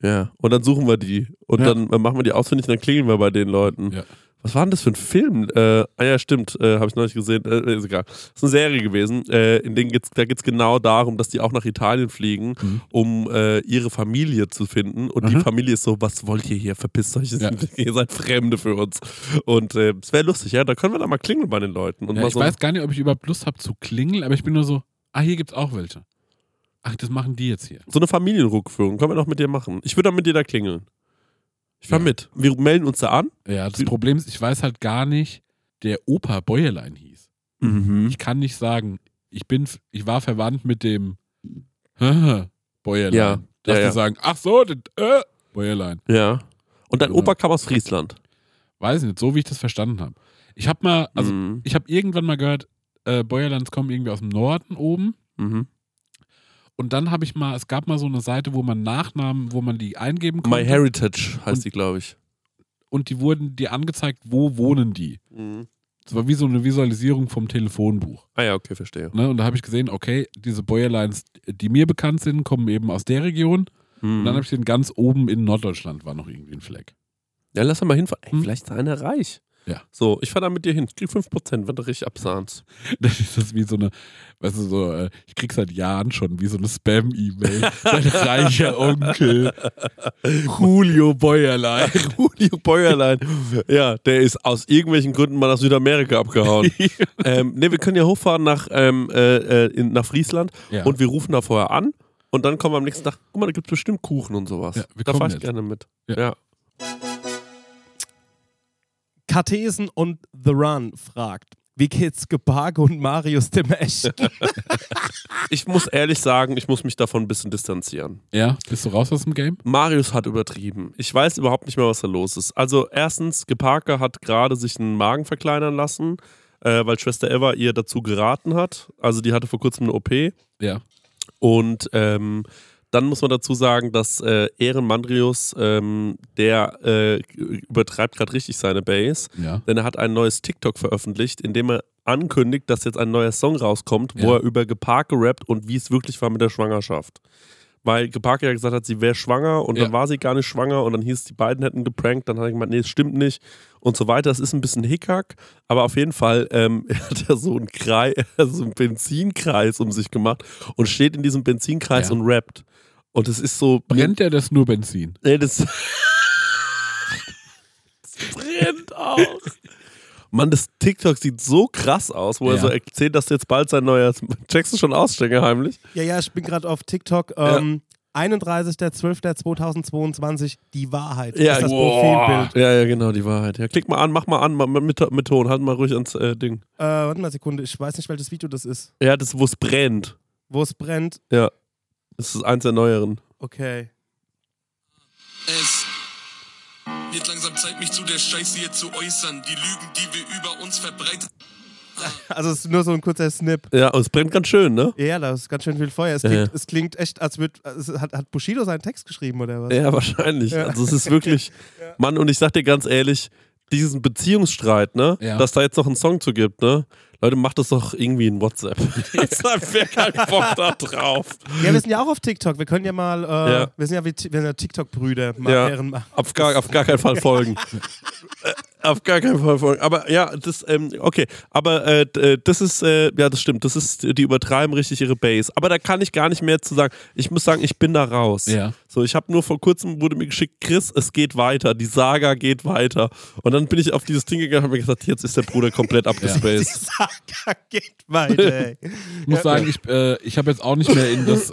Ja, und dann suchen wir die. Und Ja. dann machen wir die ausfindig und dann klingeln wir bei den Leuten. Ja. Was war denn das für ein Film? Äh, ah ja, stimmt, äh, habe ich neulich gesehen. Äh, ist egal. Das ist eine Serie gewesen. Äh, in denen geht's, da geht es genau darum, dass die auch nach Italien fliegen, Mhm. um äh, ihre Familie zu finden. Und die Mhm. Familie ist so, was wollt ihr hier? Verpisst euch, Ja. ihr seid Fremde für uns. Und äh, es wäre lustig, ja. Da können wir da mal klingeln bei den Leuten. Und Ja, ich so, weiß gar nicht, ob ich überhaupt Lust habe zu klingeln, aber ich bin nur so, ah, hier gibt's auch welche. Ach, das machen die jetzt hier. so eine Familienrückführung können wir doch mit dir machen. Ich würde dann mit dir da klingeln. Ich fahr Ja. mit. Wir melden uns da an. Ja, das Wie- Problem ist, ich weiß halt gar nicht, der Opa Bäuerlein hieß. Mhm. Ich kann nicht sagen, ich bin, ich war verwandt mit dem Bäuerlein. Ja, Dass ja, die ja. sagen, ach so, das, äh, Bäuerlein. Ja. Und dein. Opa kam aus Friesland. Weiß ich nicht, so wie ich das verstanden habe. Ich habe mal, also Mhm. ich habe irgendwann mal gehört, äh, Bäuerlands kommen irgendwie aus dem Norden oben. Mhm. Und dann habe ich mal, es gab mal so eine Seite, wo man Nachnamen, wo man die eingeben konnte. My Heritage heißt Und- die, glaube ich. und die wurden dir angezeigt, wo wohnen die. Mhm. Das war wie so eine Visualisierung vom Telefonbuch. Ah ja, okay, verstehe. Ne? Und da habe ich gesehen, okay, diese Bäuerleins, die mir bekannt sind, kommen eben aus der Region. Und Mhm. dann habe ich den ganz oben in Norddeutschland war noch irgendwie ein Fleck. ja, lass doch mal hinfahren. Ey, Hm. vielleicht ist einer reich. Ja. So, ich fahre da mit dir hin. Ich krieg 5%, wenn du richtig absahnst. Das ist das wie so eine, weißt du, so, äh, ich krieg seit Jahren schon wie so eine Spam-E-Mail. Dein reicher Onkel. Julio Bäuerlein. Julio Bäuerlein. ja, der ist aus irgendwelchen Gründen mal nach Südamerika abgehauen. ähm, ne, wir können ja hochfahren nach, ähm, äh, äh, in, nach Friesland Ja. und wir rufen da vorher an und dann kommen wir am nächsten Tag, guck mal, da gibt es bestimmt Kuchen und sowas. Ja, da fahre ich jetzt. gerne mit. Ja. Ja. Kartesen und The Run fragt, wie geht's Geparge und Marius dem Echt? Ich muss ehrlich sagen, ich muss mich davon ein bisschen distanzieren. Ja, bist du raus aus dem Game? Marius hat übertrieben. Ich weiß überhaupt nicht mehr, was da los ist. Also erstens, Geparke hat gerade sich einen Magen verkleinern lassen, äh, weil Schwester Eva ihr dazu geraten hat. Also die hatte vor kurzem eine OP. Ja. Und ähm, dann muss man dazu sagen, dass äh, Ehren Mandrius, ähm, der äh, übertreibt gerade richtig seine Base, Ja. denn er hat ein neues TikTok veröffentlicht, in dem er ankündigt, dass jetzt ein neuer Song rauskommt, wo Ja. er über Geparke rappt und wie es wirklich war mit der Schwangerschaft. Weil Geparke ja gesagt hat, sie wäre schwanger und Ja. dann war sie gar nicht schwanger und dann hieß, die beiden hätten geprankt, dann hat er gemeint, nee, es stimmt nicht und so weiter. Das ist ein bisschen Hickhack, aber auf jeden Fall ähm, er hat er so einen Kreis, so einen Benzinkreis um sich gemacht und steht in diesem Benzinkreis Ja. und rappt. Und es ist so. Brennt der das nur Benzin? Nee, das. das brennt auch. Mann, das TikTok sieht so krass aus, wo er Ja. so erzählt, dass jetzt bald sein neuer. Checkst du schon ausstecken heimlich? ja, ja, ich bin gerade auf TikTok. Ähm, 31.12.2022, die Wahrheit. Ja, ist das boah. Profilbild. Ja, ja, genau, die Wahrheit. Ja, klick mal an, mach mal an, mal mit, mit Ton, halt mal ruhig ans äh, Ding. Äh, warte mal eine Sekunde, ich weiß nicht, welches Video das ist. Ja, das, wo es brennt. Wo es brennt. Ja. Das ist eins der neueren. Okay. Es wird langsam Zeit, mich zu der Scheiße hier zu äußern. Die Lügen, die wir über uns verbreitet Also es ist nur so ein kurzer Snip. Ja, und es brennt ganz schön, ne? Ja, da ist ganz schön viel Feuer. Es klingt, ja. es klingt echt, als wird. Hat, hat Bushido seinen Text geschrieben oder was? Ja, wahrscheinlich. Ja. Also es ist wirklich, Mann, und ich sag dir ganz ehrlich, diesen Beziehungsstreit, ne, Ja. dass da jetzt noch einen Song zu gibt, ne, Leute, macht das doch irgendwie in WhatsApp. Jetzt hat wer keinen Bock da drauf. Ja, wir sind ja auch auf TikTok. Wir können ja mal, äh, Ja. wir sind ja, wie, wir sind ja TikTok-Brüder. Ja. Auf gar, auf gar keinen Fall folgen. Äh, auf gar keinen Fall folgen. Aber ja, das, ähm, okay. Aber äh, äh, das ist, äh, ja, das stimmt. Das ist, die übertreiben richtig ihre Base. Aber da kann ich gar nicht mehr zu sagen. Ich muss sagen, ich bin da raus. Ja. So, ich habe nur vor kurzem wurde mir geschickt, Chris, es geht weiter. Die Saga geht weiter. Und dann bin ich auf dieses Ding gegangen und habe mir gesagt, jetzt ist der Bruder komplett abgespaced. Saga geht weiter, ey. Ich muss sagen, ich, äh, ich habe jetzt auch nicht mehr in das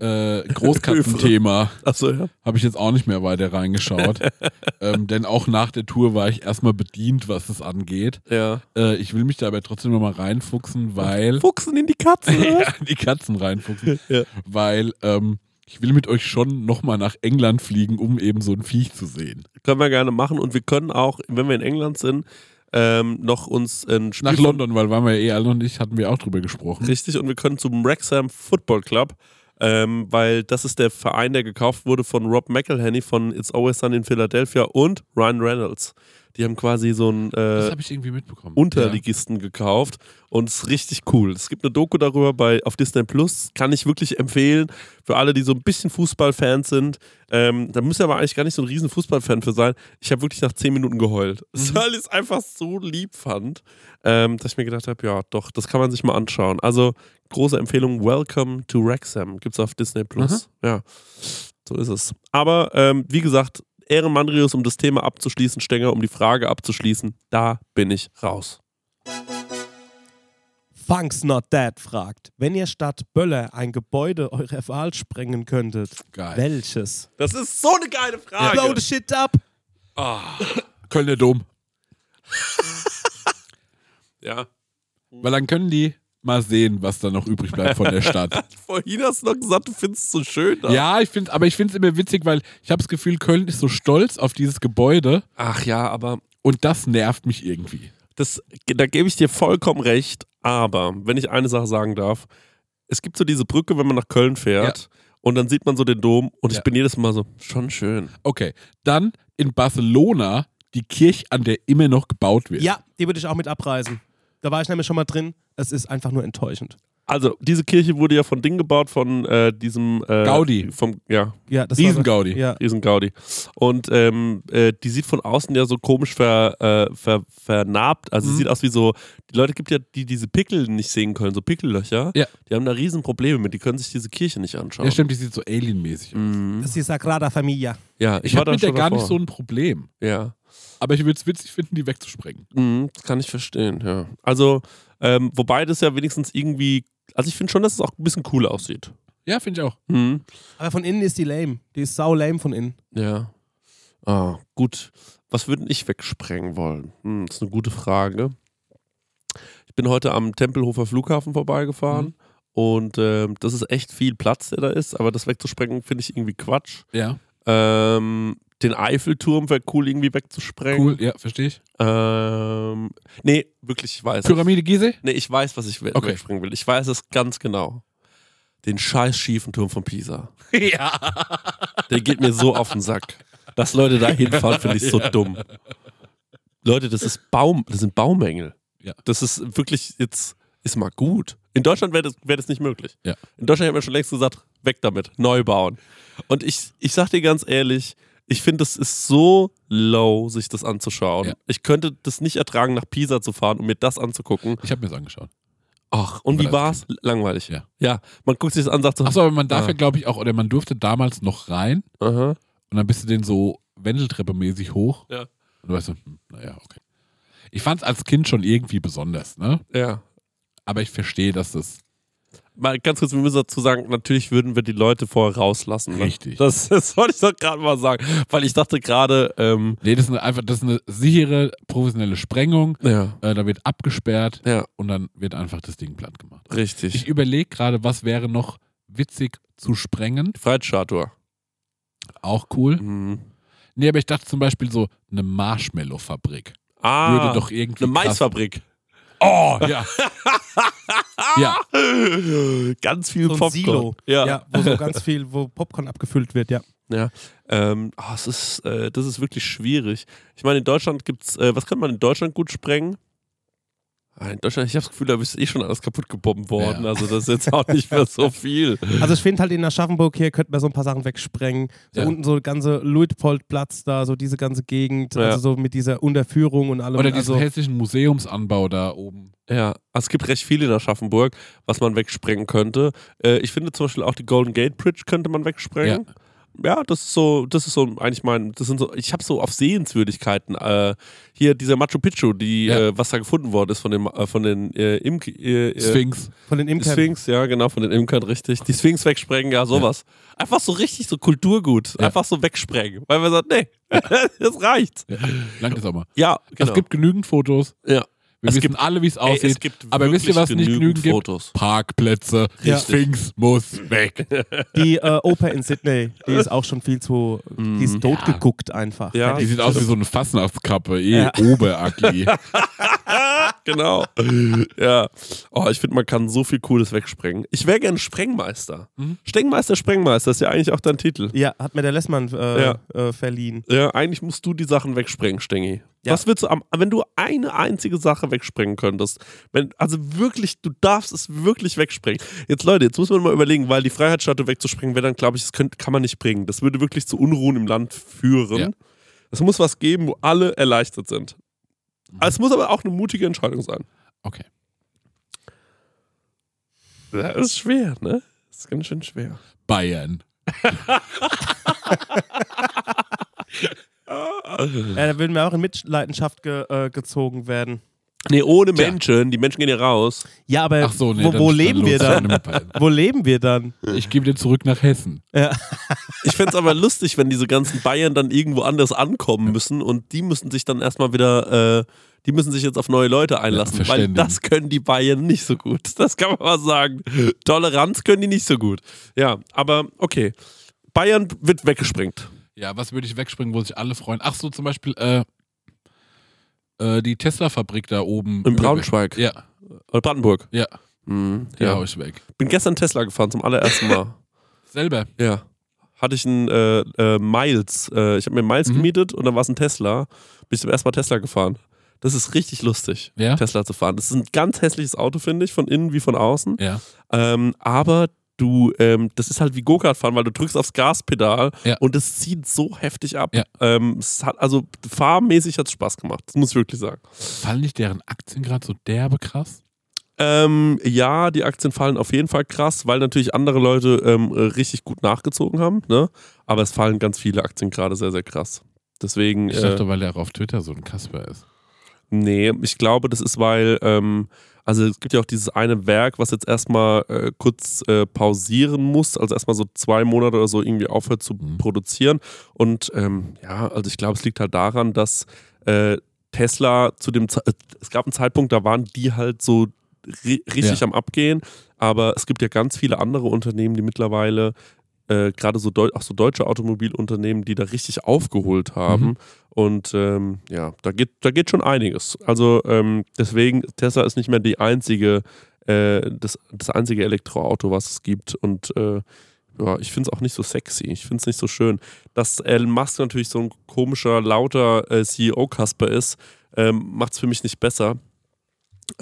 äh, Großkatzenthema, Achso, ja. habe ich jetzt auch nicht mehr weiter reingeschaut. ähm, denn auch nach der Tour war ich erstmal bedient, was das angeht. Ja. Äh, ich will mich da aber trotzdem nochmal reinfuchsen, weil. Fuchsen in die Katze. ja, die Katzen reinfuchsen. Ja. Weil ähm, ich will mit euch schon nochmal nach England fliegen, um eben so ein Viech zu sehen. Können wir gerne machen. Und wir können auch, wenn wir in England sind, ähm, noch uns ein Spiel Nach London, weil waren wir ja eh alle und ich, hatten wir auch drüber gesprochen. Richtig, und wir können zum Wrexham Football Club, ähm, weil das ist der Verein, der gekauft wurde von Rob McElhenney von It's Always Sun in Philadelphia und Ryan Reynolds. Die haben quasi so einen Das äh. Unterligisten gekauft und es ist richtig cool. Es gibt eine Doku darüber bei, auf Disney Plus, kann ich wirklich empfehlen für alle, die so ein bisschen Fußballfans sind. Ähm, da müsst ihr aber eigentlich gar nicht so ein riesen Fußballfan für sein. Ich habe wirklich nach 10 Minuten geheult, weil ich es einfach so lieb fand, ähm, dass ich mir gedacht habe, ja doch, das kann man sich mal anschauen. Also große Empfehlung, Welcome to Wrexham, gibt es auf Disney Plus. Ja, so ist es. Aber ähm, wie gesagt, Ehrenmandrius, um das Thema abzuschließen, Stenger, um die Frage abzuschließen, da bin ich raus. Funks Not Dead fragt, wenn ihr statt Böller ein Gebäude eurer Wahl sprengen könntet, Geil. welches? Das ist so eine geile Frage. Blow the shit up! Kölner Dom. Ja. Weil dann können die mal sehen, was da noch übrig bleibt von der Stadt. Vorhin hast du noch gesagt, du findest es so schön. da. ja, ich finde, aber ich finde es immer witzig, weil ich habe das Gefühl, Köln ist so stolz auf dieses Gebäude Ach ja, aber und das nervt mich irgendwie. das, da gebe ich dir vollkommen recht. Aber wenn ich eine Sache sagen darf, es gibt so diese Brücke, wenn man nach Köln fährt und dann sieht man so den Dom und Ja. ich bin jedes Mal so, schon schön. Okay, dann in Barcelona die Kirche, an der immer noch gebaut wird. Ja, die würde ich auch mit abreißen. Da war ich nämlich schon mal drin. Es ist einfach nur enttäuschend. Also, diese Kirche wurde ja von Ding gebaut, von äh, diesem äh, Gaudi. Vom, ja, Ja, das Riesengaudi. War, ja. Riesen Gaudi. Und ähm, äh, die sieht von außen ja so komisch ver, äh, ver, vernarbt. Also Mhm. sie sieht aus wie so, die Leute gibt ja, die diese Pickel nicht sehen können, so Pickellöcher. Ja. Die haben da riesen Probleme mit, die können sich diese Kirche nicht anschauen. Ja, stimmt, die sieht so alienmäßig aus. Mhm. Das ist die Sagrada Familia. Ja, Ich war habe mit der gar nicht davor. so ein Problem. Ja. Aber ich würde es witzig finden, die wegzusprengen. Mhm, das kann ich verstehen, ja. Also, ähm, wobei das ja wenigstens irgendwie, also ich finde schon, dass es auch ein bisschen cool aussieht. Ja, finde ich auch. Hm. Aber von innen ist die lame. Die ist sau lame von innen. Ja. Ah, gut. Was würde ich wegsprengen wollen? Hm, das ist eine gute Frage. Ich bin heute am Tempelhofer Flughafen vorbeigefahren und ähm, das ist echt viel Platz, der da ist, aber das wegzusprengen finde ich irgendwie Quatsch. Ja, Ähm, den Eiffelturm wäre cool, irgendwie wegzusprengen. cool. Ja, verstehe ich. Ähm, nee, wirklich, ich weiß. es. Pyramide Gizeh? Nee, ich weiß, was ich we- Okay. wegsprengen will. Ich weiß es ganz genau. Den scheiß schiefen Turm von Pisa. Ja. Der geht mir so auf den Sack. Dass Leute da hinfahren, finde ich so dumm. Leute, das ist Baum, das sind Baumängel. Ja. Das ist wirklich jetzt, ist mal gut. In Deutschland wäre das, wär das nicht möglich. Ja. In Deutschland hätten wir schon längst gesagt, weg damit, neu bauen. Und ich, ich sag dir ganz ehrlich, ich finde, es ist so low, sich das anzuschauen. Ja. Ich könnte das nicht ertragen, nach Pisa zu fahren, um mir das anzugucken. Ich habe mir das angeschaut. Ach, und War wie das war's? Langweilig. Ja. Ja, man guckt sich das an, sagt so, Achso, aber man darf Ah. ja, glaube ich, auch, oder man durfte damals noch rein aha. und dann bist du den so Wendeltreppe-mäßig hoch. Ja. Und du weißt so, hm, naja, okay. Ich fand es als Kind schon irgendwie besonders, ne? Ja. Aber ich verstehe, dass das. Mal ganz kurz, wir müssen dazu sagen, natürlich würden wir die Leute vorher rauslassen. Ne? Richtig. Das, das wollte ich doch gerade mal sagen. Weil ich dachte gerade, ähm, Nee, das ist eine, einfach das ist eine sichere, professionelle Sprengung. ja, Äh, da wird abgesperrt ja, und dann wird einfach das Ding platt gemacht. Ich richtig. überlege gerade, was wäre noch witzig zu sprengen. Freiheitsstatue. Auch cool. Mhm. Nee, aber ich dachte zum Beispiel so, eine Marshmallow-Fabrik. Ah, Würde doch irgendwie. eine Maisfabrik. Oh, ja. ja. Ganz viel So ein Popcorn. Silo. Ja. Ja, wo so ganz viel, wo Popcorn abgefüllt wird, ja. Ja, ähm, ah, es ist, äh, das ist wirklich schwierig. Ich meine, in Deutschland gibt's, äh, was kann man in Deutschland gut sprengen? Ah, In Deutschland, ich habe das Gefühl, da ist eh schon alles kaputt gebombt worden. Ja. Also das ist jetzt auch nicht mehr so viel. Also ich finde halt in Aschaffenburg hier könnten wir so ein paar Sachen wegsprengen. So Ja. unten so der ganze Luitpoldplatz da, so diese ganze Gegend, Ja. also so mit dieser Unterführung und allem. Oder diesen also, hessischen Museumsanbau da oben. Ja, also es gibt recht viel in Aschaffenburg, was man wegsprengen könnte. Äh, ich finde zum Beispiel auch die Golden Gate Bridge könnte man wegsprengen. Ja, das ist so, das ist so eigentlich mein, das sind so, ich habe so auf Sehenswürdigkeiten, äh, hier dieser Machu Picchu, die, Ja. äh, was da gefunden worden ist von den, äh, von den äh, Imk, äh, äh, Sphinx. von den Imkern. Sphinx, ja, genau, von den Imkern, richtig. Die Sphinx wegsprengen, ja, sowas. Einfach so richtig so Kulturgut. Ja. Einfach so wegsprengen. Weil wir sagen, nee, das reicht. Ja. Lang ist auch mal. Ja, genau. Es gibt genügend Fotos. ja. Wir Es wissen gibt- alle, wie es Ey, aussieht. es gibt aber wisst ihr, was wirklich nicht genügend gibt? Fotos. Parkplätze. Die Ja. Sphinx muss weg. Die äh, Oper in Sydney, die ist auch schon viel zu, die ist totgeguckt einfach. Ja. Die sieht aus wie so eine Fastnachtskappe. Eh, Ja. Oberagli. genau. ja. Oh, ich finde, man kann so viel Cooles wegsprengen. Ich wäre gerne Sprengmeister. Mhm. Sprengmeister, Sprengmeister ist ja eigentlich auch dein Titel. Ja, hat mir der Lessmann äh, Ja. äh, verliehen. Ja, eigentlich musst du die Sachen wegsprengen, Stengi. Ja. Was würdest du am, wenn du eine einzige Sache wegsprengen könntest? Wenn, also wirklich, du darfst es wirklich wegsprengen. Jetzt, Leute, jetzt muss man mal überlegen, weil die Freiheitsstatue wegzusprengen wäre dann, glaube ich, das könnt, kann man nicht bringen. Das würde wirklich zu Unruhen im Land führen. Ja. Es muss was geben, wo alle erleichtert sind. Es muss aber auch eine mutige Entscheidung sein. Okay. Das ist schwer, ne? Das ist ganz schön schwer. Bayern. Ja, da würden wir auch in Mitleidenschaft ge, äh, gezogen werden. Nee, ohne Tja. Menschen. Die Menschen gehen ja raus. Ja, aber Ach so, nee. wo, dann- wo leben wir dann? Wo leben wir dann? Ich gebe den zurück nach Hessen. Ich fände es aber lustig, wenn diese ganzen Bayern dann irgendwo anders ankommen müssen und die müssen sich dann erstmal wieder, äh, die müssen sich jetzt auf neue Leute einlassen, weil verständigen. das können die Bayern nicht so gut. Das kann man mal sagen. Toleranz können die nicht so gut. Ja, aber okay. Bayern wird weggesprengt. Ja, was würde ich wegspringen, wo sich alle freuen? Ach so, zum Beispiel äh, äh, die Tesla-Fabrik da oben. In Braunschweig. Ja, Oder Brandenburg. ja, Mhm, die ja. hau ich weg. Bin gestern Tesla gefahren zum allerersten Mal. Selber. ja. Hatte ich einen äh, äh, Miles. Äh, ich habe mir Miles Mhm. gemietet und dann war es ein Tesla. Bin ich zum ersten Mal Tesla gefahren. Das ist richtig lustig, Ja? Tesla zu fahren. Das ist ein ganz hässliches Auto, finde ich, von innen wie von außen. Ja. Ähm, aber du, ähm, das ist halt wie Go-Kart fahren, weil du drückst aufs Gaspedal Ja. und es zieht so heftig ab. Ja. Ähm, es hat, also fahrmäßig hat es Spaß gemacht. Das muss ich wirklich sagen. Fallen nicht deren Aktien gerade so derbe krass? Ähm, ja, die Aktien fallen auf jeden Fall krass, weil natürlich andere Leute ähm, äh, richtig gut nachgezogen haben. Ne? Aber es fallen ganz viele Aktien gerade sehr, sehr krass. Deswegen, Ich äh, dachte, weil er auf Twitter so ein Kasper ist. Nee, ich glaube, das ist, weil, ähm, also es gibt ja auch dieses eine Werk, was jetzt erstmal äh, kurz äh, pausieren muss, also erstmal so zwei Monate oder so irgendwie aufhört zu Mhm. produzieren. Und ähm, ja, also ich glaube, es liegt halt daran, dass äh, Tesla zu dem, Ze- äh, es gab einen Zeitpunkt, da waren die halt so ri richtig Ja. am Abgehen, aber es gibt ja ganz viele andere Unternehmen, die mittlerweile äh, gerade so, deu auch so deutsche Automobilunternehmen, die da richtig aufgeholt haben. Mhm. Und ähm, ja, da geht, da geht schon einiges. Also ähm, deswegen, Tesla ist nicht mehr die einzige, äh, das, das einzige Elektroauto, was es gibt. Und äh, ja, ich finde es auch nicht so sexy. Ich finde es nicht so schön. Dass Elon Musk natürlich so ein komischer, lauter äh, CEO-Kasper ist, ähm, macht es für mich nicht besser.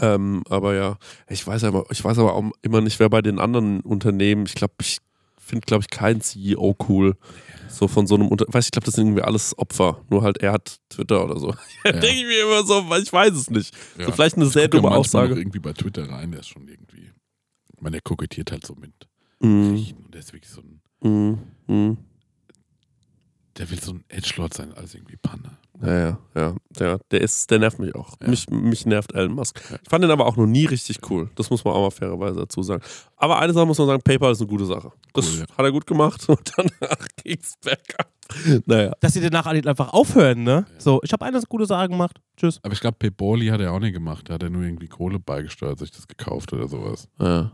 Ähm, aber ja, ich weiß aber, ich weiß aber auch immer nicht, wer bei den anderen Unternehmen, ich glaube, ich finde, glaube ich, keinen CEO cool. So von so einem Unter weiß ich glaube, das sind irgendwie alles Opfer. Nur halt er hat Twitter oder so. Ja. denke ich mir immer so, weil ich weiß es nicht. Ja. So vielleicht eine sehr ja dumme noch Aussage. irgendwie bei Twitter rein, der ist schon irgendwie. Ich meine, der kokettiert halt so mit Mhm. Und der ist wirklich so ein. Mhm. Mhm. Der will so ein Edgelord sein, als irgendwie Panne. Ja, ja, ja, ja. Der ist, der nervt mich auch. Ja. Mich, mich nervt Elon Musk. Ich fand den aber auch noch nie richtig cool. Das muss man auch mal fairerweise dazu sagen. Aber eine Sache muss man sagen, PayPal ist eine gute Sache. Das Cool, ja. hat er gut gemacht und danach ging's bergab. Naja. Dass sie danach einfach aufhören, ne? So, ich habe eine gute Sache gemacht. Tschüss. Aber ich glaube, Peboli hat er auch nicht gemacht. Da hat er nur irgendwie Kohle beigesteuert, sich das gekauft oder sowas. Ja.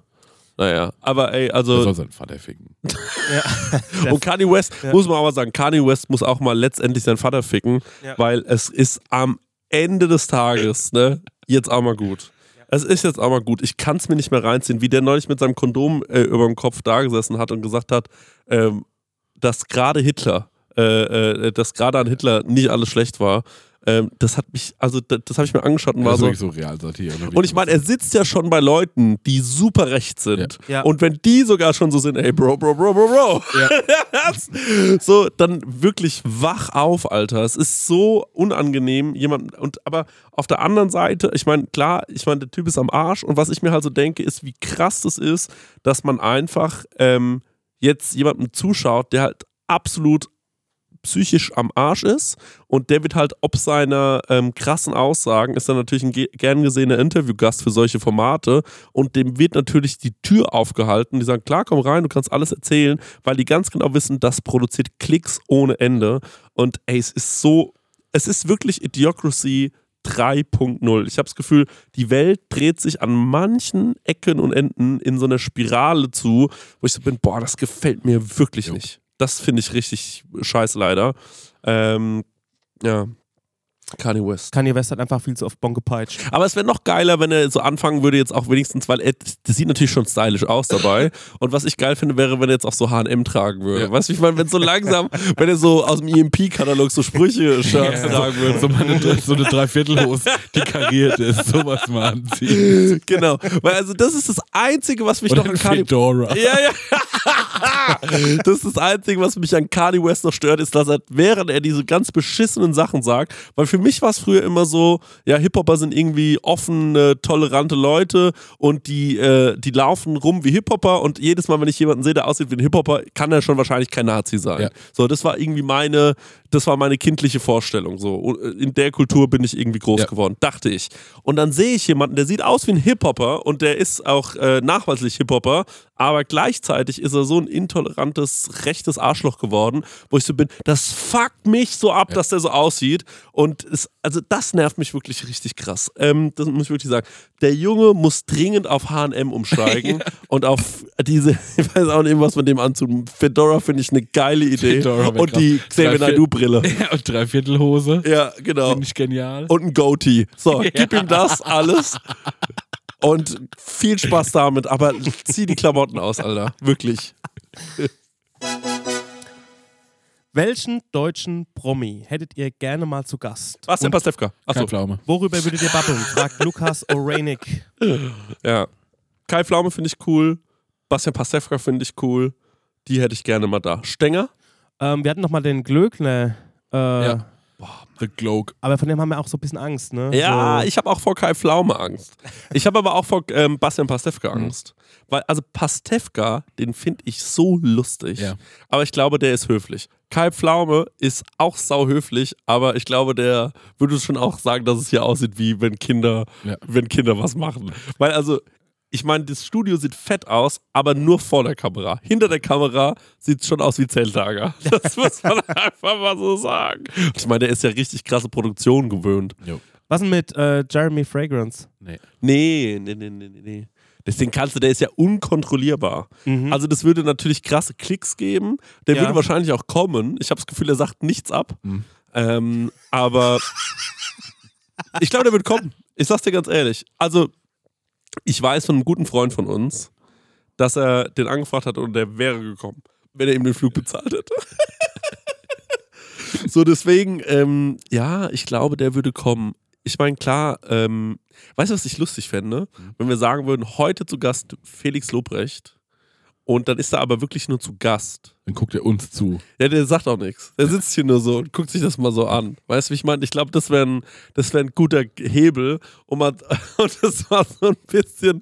Naja, aber ey, also soll seinen Vater ficken. und Kanye West, Ja. muss man aber sagen, Kanye West muss auch mal letztendlich seinen Vater ficken, Ja. weil es ist am Ende des Tages, ne, jetzt auch mal gut. Es ist jetzt auch mal gut. Ich kann es mir nicht mehr reinziehen, wie der neulich mit seinem Kondom äh, über dem Kopf da gesessen hat und gesagt hat, ähm, dass gerade Hitler, äh, äh, dass gerade an Hitler nicht alles schlecht war. Ähm, das hat mich, also das, das habe ich mir angeschaut und war so. so Realsatire. ne? Und ich meine, er sitzt ja schon bei Leuten, die super recht sind. Ja. Und wenn die sogar schon so sind, ey, Bro, Bro, Bro, Bro, Bro. so, dann wirklich wach auf, Alter. Es ist so unangenehm, jemand. Und aber auf der anderen Seite, ich meine, klar, ich meine, der Typ ist am Arsch. Und was ich mir halt so denke, ist, wie krass das ist, dass man einfach ähm, jetzt jemandem zuschaut, der halt absolut psychisch am Arsch ist und der wird halt ob seiner ähm, krassen Aussagen ist dann natürlich ein ge gern gesehener Interviewgast für solche Formate und dem wird natürlich die Tür aufgehalten. Die sagen, klar, komm rein, du kannst alles erzählen, weil die ganz genau wissen, das produziert Klicks ohne Ende und ey, es ist so, es ist wirklich Idiocracy 3.0. Ich habe das Gefühl, die Welt dreht sich an manchen Ecken und Enden in so einer Spirale zu, wo ich so bin, boah, das gefällt mir wirklich Jo. nicht. Das finde ich richtig scheiße leider. Ähm, ja. Kanye West. Kanye West hat einfach viel zu oft Bon gepeitscht. Aber es wäre noch geiler, wenn er so anfangen würde, jetzt auch wenigstens, weil er, das sieht natürlich schon stylisch aus dabei. Und was ich geil finde, wäre, wenn er jetzt auch so HM tragen würde. Ja. Weißt du, ich meine, wenn so langsam, wenn er so aus dem EMP-Katalog so Sprüche-Shirts tragen würde. So, mal eine, so eine Dreiviertelhose, die kariert ist, sowas mal anziehen. Genau. Weil also das ist das Einzige, was mich Oder noch an Kanye Fedora. Ja, ja. das ist das Einzige, was mich an Kanye West noch stört, ist, dass er, während er diese ganz beschissenen Sachen sagt, weil für mich war es früher immer so, ja, Hip-Hopper sind irgendwie offene, tolerante Leute und die, äh, die laufen rum wie Hip-Hopper und jedes Mal, wenn ich jemanden sehe, der aussieht wie ein Hip-Hopper, kann er schon wahrscheinlich kein Nazi sein. Ja. So, das war irgendwie meine, das war meine kindliche Vorstellung. So, Und in der Kultur bin ich irgendwie groß Ja. geworden, dachte ich. Und dann sehe ich jemanden, der sieht aus wie ein Hip-Hopper und der ist auch äh, nachweislich Hip-Hopper, aber gleichzeitig ist er so ein intolerantes, rechtes Arschloch geworden, wo ich so bin, das fuckt mich so ab, dass der so aussieht. Und es, also das nervt mich wirklich richtig krass. Ähm, das muss ich wirklich sagen. Der Junge muss dringend auf HM umsteigen und auf diese, ich weiß auch nicht, was man dem anzutun. Fedora finde ich eine geile Idee. Fedora und die. Xavier Drei- Naidoo-Brille. Ja, und Dreiviertelhose. Ja, genau. Finde ich genial. Und ein Goatee. So, gib ihm das alles. Und viel Spaß damit, aber zieh die Klamotten aus, Alter. Wirklich. Welchen deutschen Promi hättet ihr gerne mal zu Gast? Was, der Und Pastewka? Achso. Kein Pflaume. worüber würdet ihr babbeln? Fragt Lukas Orenik. Ja. Kai Pflaume finde ich cool. Bastian Pastewka finde ich cool. Die hätte ich gerne mal da. Stenger? Ähm, wir hatten noch mal den Glöckner. Äh, Ja. The Globe. Aber von dem haben wir auch so ein bisschen Angst, ne? Ja, so. ich habe auch vor Kai Pflaume Angst. Ich habe aber auch vor ähm, Bastian Pastewka Mhm. Angst. Weil, also Pastewka, den finde ich so lustig. Ja. Aber ich glaube, der ist höflich. Kai Pflaume ist auch sau höflich, aber ich glaube, der würde schon auch sagen, dass es hier aussieht, wie wenn Kinder, Ja. wenn Kinder was machen. Weil also, ich meine, das Studio sieht fett aus, aber nur vor der Kamera. Hinter der Kamera sieht es schon aus wie Zeltlager. Das muss man einfach mal so sagen. Und ich meine, der ist ja richtig krasse Produktion gewöhnt. Jo. Was denn mit äh, Jeremy Fragrance? Nee. Nee, nee, nee, nee, nee, nee. Deswegen kannst du, der ist ja unkontrollierbar. Mhm. Also das würde natürlich krasse Klicks geben. Der Ja. würde wahrscheinlich auch kommen. Ich habe das Gefühl, er sagt nichts ab. Mhm. Ähm, aber ich glaube, der wird kommen. Ich sag's dir ganz ehrlich. Also ich weiß von einem guten Freund von uns, dass er den angefragt hat und der wäre gekommen, wenn er ihm den Flug bezahlt hätte. so deswegen, ähm, ja, ich glaube, der würde kommen. Ich meine, klar, ähm, weißt du, was ich lustig fände? Wenn wir sagen würden, heute zu Gast Felix Lobrecht und dann ist er aber wirklich nur zu Gast. Dann guckt er uns zu. Ja, der sagt auch nichts. Der sitzt hier nur so und guckt sich das mal so an. Weißt du, wie ich meine? Ich glaube, das wäre ein, das wär ein guter Hebel. Und, man, und das war so ein bisschen.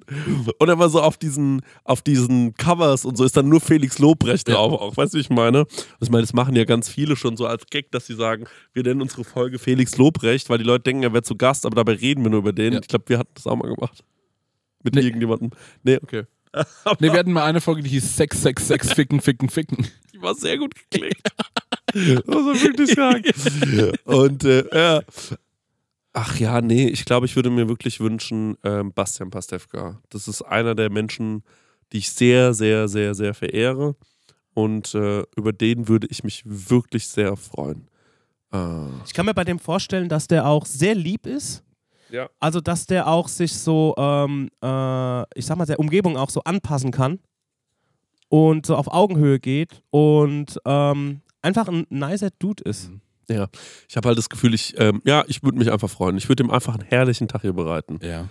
Und er war so auf diesen, auf diesen Covers und so ist dann nur Felix Lobrecht drauf. Auch, weißt du, wie ich meine? Ich meine, das machen ja ganz viele schon so als Gag, dass sie sagen, wir nennen unsere Folge Felix Lobrecht, weil die Leute denken, er wäre zu Gast, aber dabei reden wir nur über den. Ja. Ich glaube, wir hatten das auch mal gemacht. Mit Nee. irgendjemandem. Nee, okay. Nee, wir hatten mal eine Folge, die hieß Sex, Sex, Sex, Ficken, Ficken, Ficken. Die war sehr gut geklickt. das war wirklich stark. Und äh, ja. Ach ja, nee, ich glaube, ich würde mir wirklich wünschen, ähm, Bastian Pastewka. Das ist einer der Menschen, die ich sehr, sehr, sehr, sehr verehre. Und äh, über den würde ich mich wirklich sehr freuen. Äh, Ich kann mir bei dem vorstellen, dass der auch sehr lieb ist. Ja. Also, dass der auch sich so, ähm, äh, ich sag mal, der Umgebung auch so anpassen kann und so auf Augenhöhe geht und ähm, einfach ein nicer Dude ist. ja, ich habe halt das Gefühl, ich, ähm, ja, ich würde mich einfach freuen. Ich würde ihm einfach einen herrlichen Tag hier bereiten. Ja.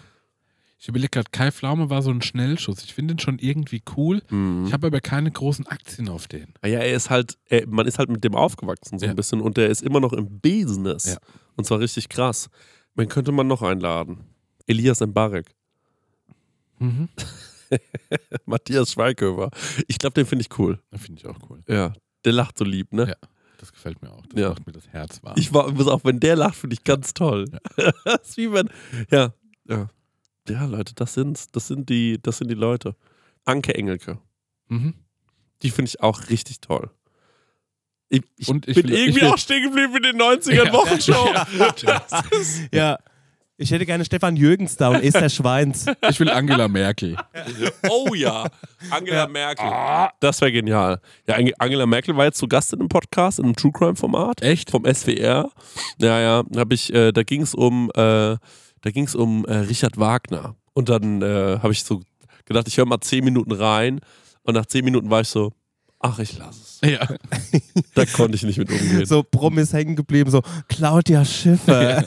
Ich überlege gerade, Kai Pflaume war so ein Schnellschuss. Ich finde den schon irgendwie cool. Mhm. Ich habe aber keine großen Aktien auf den. Ah Ja, er ist halt, er, man ist halt mit dem aufgewachsen so Ja. ein bisschen und der ist immer noch im Business. Ja. Und zwar richtig krass. Wen könnte man noch einladen? Elias Mbarek, Mhm. Matthias Schweighöfer. Ich glaube, den finde ich cool. Das finde ich auch cool. Ja, der lacht so lieb, ne? Ja. Das gefällt mir auch. Das Ja. macht mir das Herz warm. Ich war, muss auch, wenn der lacht, finde ich ganz toll. das ist wie wenn, ja, ja. Ja, Leute, das sind, das sind die, das sind die Leute. Anke Engelke, mhm. die finde ich auch richtig toll. Ich, ich Und ich bin will- ich irgendwie will- auch stehen geblieben in den 90ern Wochenshow. Ja. Ich hätte gerne Stefan Jürgens da und Esther Schweins. Ich will Angela Merkel. Oh ja, Angela Merkel. Das wäre genial. Ja, Ange- Angela Merkel war jetzt zu Gast in einem Podcast, in einem True Crime Format. Echt? Vom SWR. Ja, ja, hab ich, äh, da ging es um, äh, da ging es um äh, Richard Wagner. Und dann äh, habe ich so gedacht, ich höre mal zehn Minuten rein. Und nach zehn Minuten war ich so, ach, ich lasse es. Ja. Da konnte ich nicht mit umgehen. So Promis hängen geblieben, so Claudia Schiffer.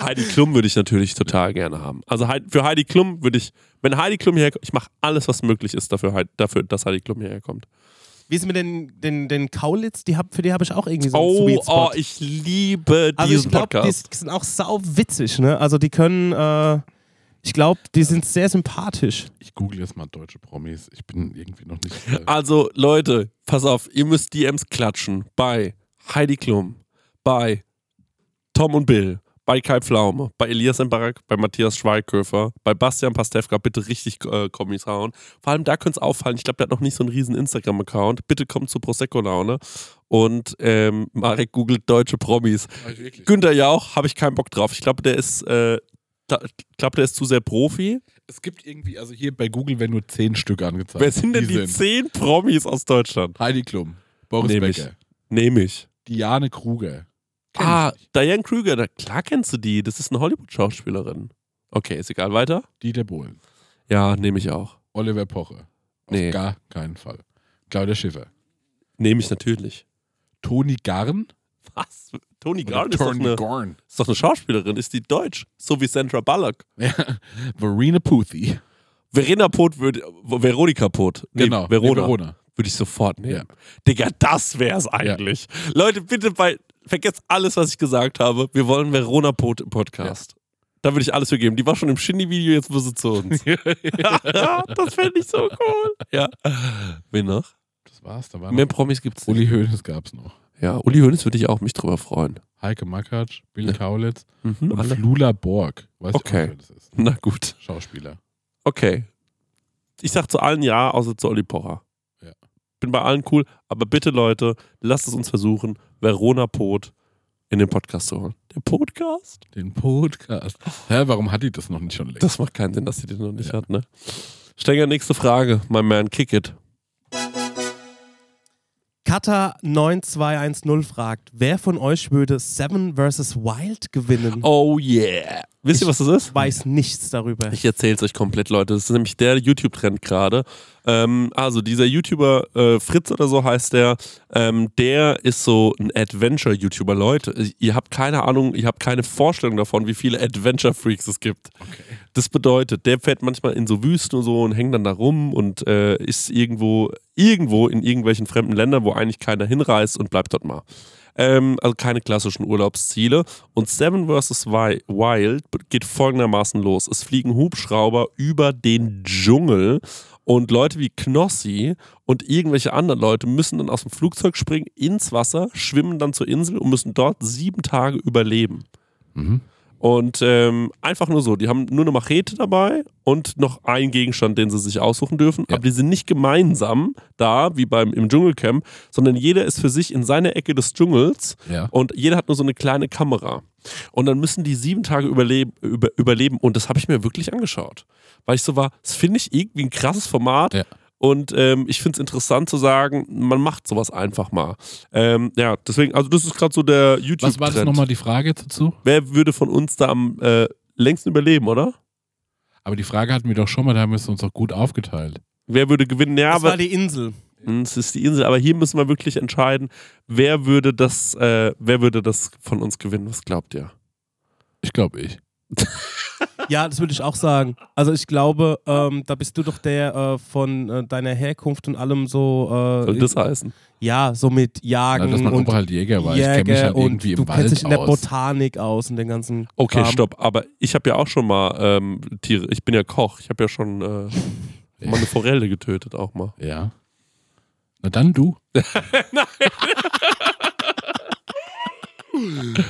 Heidi Klum würde ich natürlich total gerne haben. Also für Heidi Klum würde ich, wenn Heidi Klum hierher kommt, ich mache alles, was möglich ist dafür, dafür dass Heidi Klum hierher kommt. Wie ist es mit den, den, den Kaulitz? Die hab, für die habe ich auch irgendwie so einen Oh, Sweet Spot. oh, ich liebe also diesen ich glaube, die Podcast. sind auch sau witzig, ne? Also die können, äh, ich glaube, die sind sehr sympathisch. Ich google jetzt mal deutsche Promis. Ich bin irgendwie noch nicht. Äh, Also, Leute, pass auf, ihr müsst DMs klatschen bei Heidi Klum, bei Tom und Bill, bei Kai Pflaume, bei Elias Mbarak, bei Matthias Schweighöfer, bei Bastian Pastewka, bitte richtig äh, Kommis hauen. Vor allem da könnte es auffallen, ich glaube, der hat noch nicht so einen riesen Instagram-Account. Bitte kommt zu Prosecco-Laune und ähm, Marek googelt deutsche Promis. Günther Jauch, habe ich keinen Bock drauf. Ich glaube, der ist, äh, glaube, der ist zu sehr Profi. Es gibt irgendwie, also hier bei Google werden nur zehn Stück angezeigt. Wer sind denn die, zehn Promis aus Deutschland? Heidi Klum, Boris Nehm. Becker, Nehme ich. Diane Kruger. Kenn Ah. Diane Kruger, da, klar kennst du die. Das ist eine Hollywood-Schauspielerin. Okay, ist egal. Weiter? Dieter Bohlen, Ja, nehme ich auch. Oliver Poche. Auf Nee. gar keinen Fall. Claudia Schiffer. Nehme ich natürlich. Toni Garn. Was? Tony Garn ist doch, eine, Garn. ist doch eine Schauspielerin. Ist die deutsch? So wie Sandra Bullock. Ja. Verena Puthi. Verena Pot würde, Veronika Pot. Nee, Genau. Verona. Nee, Verona. Würde ich sofort nehmen. Ja. Digga, das wär's eigentlich. Leute, bitte bei, vergesst alles, was ich gesagt habe. Wir wollen Verona Pot im Podcast. Da würde ich alles für geben. Die war schon im Shindy-Video, jetzt muss sie zu uns. das fände ich so cool. Ja. Wen noch? Das war's, da war Mehr noch. Promis gibt's nicht. Uli Hoeneß gab's noch. Ja, Uli Hoeneß würde ich auch mich drüber freuen. Heike Makatsch, Bill Ja. Kaulitz Mhm, und alle. Flula Borg. Weißt Okay. du, das ist? Na gut. Schauspieler. Okay. Ich sag zu allen ja, außer zu Olli Pocher. Ja. Bin bei allen cool, aber bitte Leute, lasst es uns versuchen, Verona Pot in den Podcast zu holen. Der Podcast? Den Podcast. Hä, warum hat die das noch nicht schon längst? Das macht keinen Sinn, dass sie den noch nicht hat, ne? Stenger, nächste Frage. My man, kick it. Kata 9210 fragt, wer von euch würde Seven vs. Wild gewinnen? Oh yeah. Wisst ihr, was das ist? Weiß nichts darüber. Ich erzähle es euch komplett, Leute. Das ist nämlich der YouTube-Trend gerade. Ähm, also dieser YouTuber äh, Fritz oder so heißt der, ähm, der ist so ein Adventure-YouTuber. Leute, ihr habt keine Ahnung, ihr habt keine Vorstellung davon, wie viele Adventure-Freaks es gibt. Das bedeutet, der fährt manchmal in so Wüsten und so und hängt dann da rum und äh, ist irgendwo, irgendwo in irgendwelchen fremden Ländern, wo eigentlich keiner hinreist und bleibt dort mal. Ähm, also keine klassischen Urlaubsziele. Und Seven vs. Wi- Wild geht folgendermaßen los. Es fliegen Hubschrauber über den Dschungel und Leute wie Knossi und irgendwelche anderen Leute müssen dann aus dem Flugzeug springen, ins Wasser, schwimmen dann zur Insel und müssen dort sieben Tage überleben. Mhm. Und ähm, einfach nur so, die haben nur eine Machete dabei und noch einen Gegenstand, den sie sich aussuchen dürfen. Ja. Aber die sind nicht gemeinsam da, wie beim im Dschungelcamp, sondern jeder ist für sich in seiner Ecke des Dschungels Ja. und jeder hat nur so eine kleine Kamera. Und dann müssen die sieben Tage überleben, über, überleben. Und das habe ich mir wirklich angeschaut. Weil ich so war, das finde ich irgendwie ein krasses Format. Ja. Und ähm, ich finde es interessant zu sagen, man macht sowas einfach mal. Ähm, ja, deswegen, also das ist gerade so der YouTube-Trend. Was war das nochmal die Frage dazu? Wer würde von uns da am äh, längsten überleben, oder? Aber die Frage hatten wir doch schon mal, da haben wir es uns doch gut aufgeteilt. Wer würde gewinnen? Ja, das war die Insel. Es ist die Insel. Aber hier müssen wir wirklich entscheiden, wer würde das, äh, wer würde das von uns gewinnen? Was glaubt ihr? Ich glaube ich. Ja, das würde ich auch sagen. Also ich glaube, ähm, da bist du doch der äh, von äh, deiner Herkunft und allem so. Äh, Soll das heißen? ja, so mit Jagen Na, dass mein und halt Jäger war. ich kenne mich Jäger halt und irgendwie du im kennst Wald dich in der aus. Botanik aus und den ganzen. Okay, Kram. stopp. Aber ich habe ja auch schon mal ähm, Tiere. Ich bin ja Koch. Ich habe ja schon äh, mal eine Forelle getötet, auch mal. Ja. Na dann du.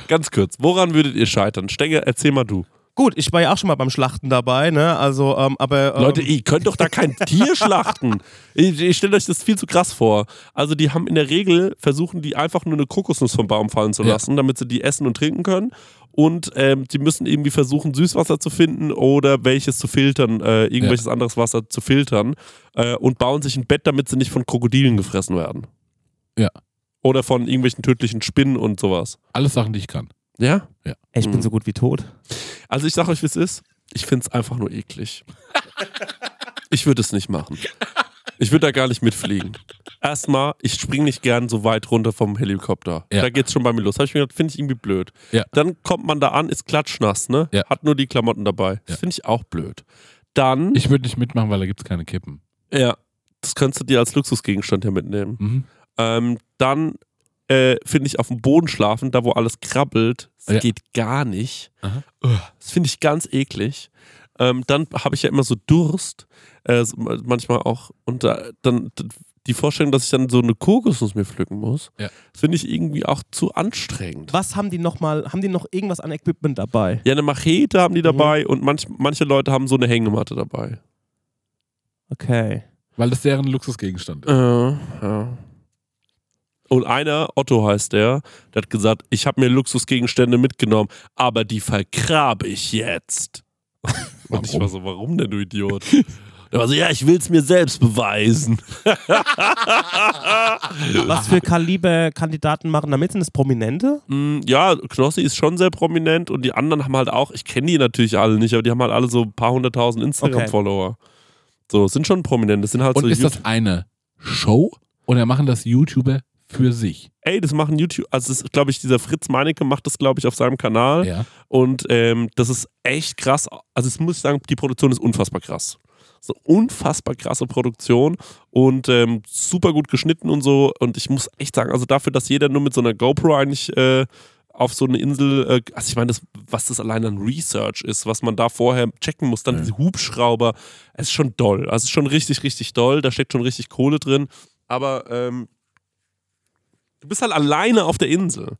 Ganz kurz. Woran würdet ihr scheitern? Stenger, erzähl mal du. Gut, ich war ja auch schon mal beim Schlachten dabei, ne? Also, ähm, aber. Ähm, Leute, ihr könnt doch da kein Tier schlachten. Ich, ich stelle euch das viel zu krass vor. Also die haben in der Regel, versuchen die einfach nur eine Kokosnuss vom Baum fallen zu Ja. lassen, damit sie die essen und trinken können. Und ähm, die müssen irgendwie versuchen, Süßwasser zu finden oder welches zu filtern, äh, irgendwelches anderes Wasser zu filtern äh, und bauen sich ein Bett, damit sie nicht von Krokodilen gefressen werden. Ja. Oder von irgendwelchen tödlichen Spinnen und sowas. Alles Sachen, die ich kann. Ja? ey, ich bin Mhm. so gut wie tot. Also ich sag euch, wie es ist. Ich finde es einfach nur eklig. ich würde es nicht machen. Ich würde da gar nicht mitfliegen. Erstmal, ich springe nicht gern so weit runter vom Helikopter. Ja. Da geht's schon bei mir los. Habe ich mir gedacht, finde ich irgendwie blöd. Ja. Dann kommt man da an, ist klatschnass, ne? Ja. Hat nur die Klamotten dabei. Das Ja. finde ich auch blöd. Dann, Ich würde nicht mitmachen, weil da gibt es keine Kippen. ja, das kannst du dir als Luxusgegenstand ja mitnehmen. Mhm. Ähm, dann äh, finde ich auf dem Boden schlafen, da wo alles krabbelt, das Ja. geht gar nicht. Aha. Das finde ich ganz eklig. Ähm, dann habe ich ja immer so Durst, äh, manchmal auch. Und da, dann die Vorstellung, dass ich dann so eine Kokosnuss mir pflücken muss, Ja. das finde ich irgendwie auch zu anstrengend. Was haben die noch mal? Haben die noch irgendwas an Equipment dabei? Ja, eine Machete haben die Mhm. dabei und manch, manche Leute haben so eine Hängematte dabei. Okay. Weil das deren Luxusgegenstand ist. Äh, ja. Und einer, Otto heißt der, der hat gesagt, ich habe mir Luxusgegenstände mitgenommen, aber die vergrabe ich jetzt. Und ich war so, warum denn, du Idiot? Der war so, ja, ich will es mir selbst beweisen. Was für Kaliber Kandidaten machen damit? Sind das Prominente? Mm, ja, Knossi ist schon sehr prominent und die anderen haben halt auch, ich kenne die natürlich alle nicht, aber die haben halt alle so ein paar hunderttausend Instagram-Follower. So, sind schon prominent. Das sind halt Und so ist das eine Show oder machen das YouTuber für sich? Ey, das machen YouTube, also das ist, glaube ich, dieser Fritz Meinecke macht das, glaube ich, auf seinem Kanal. Ja. Und ähm, das ist echt krass. Also, das muss ich sagen, die Produktion ist unfassbar krass. So unfassbar krasse Produktion und ähm, super gut geschnitten und so. Und ich muss echt sagen, also dafür, dass jeder nur mit so einer GoPro eigentlich äh, auf so eine Insel, äh, also ich meine, das, was das allein an Research ist, was man da vorher checken muss, dann diese Hubschrauber, es ist schon doll. Also es ist schon richtig, richtig doll. Da steckt schon richtig Kohle drin. Aber ähm, du bist halt alleine auf der Insel.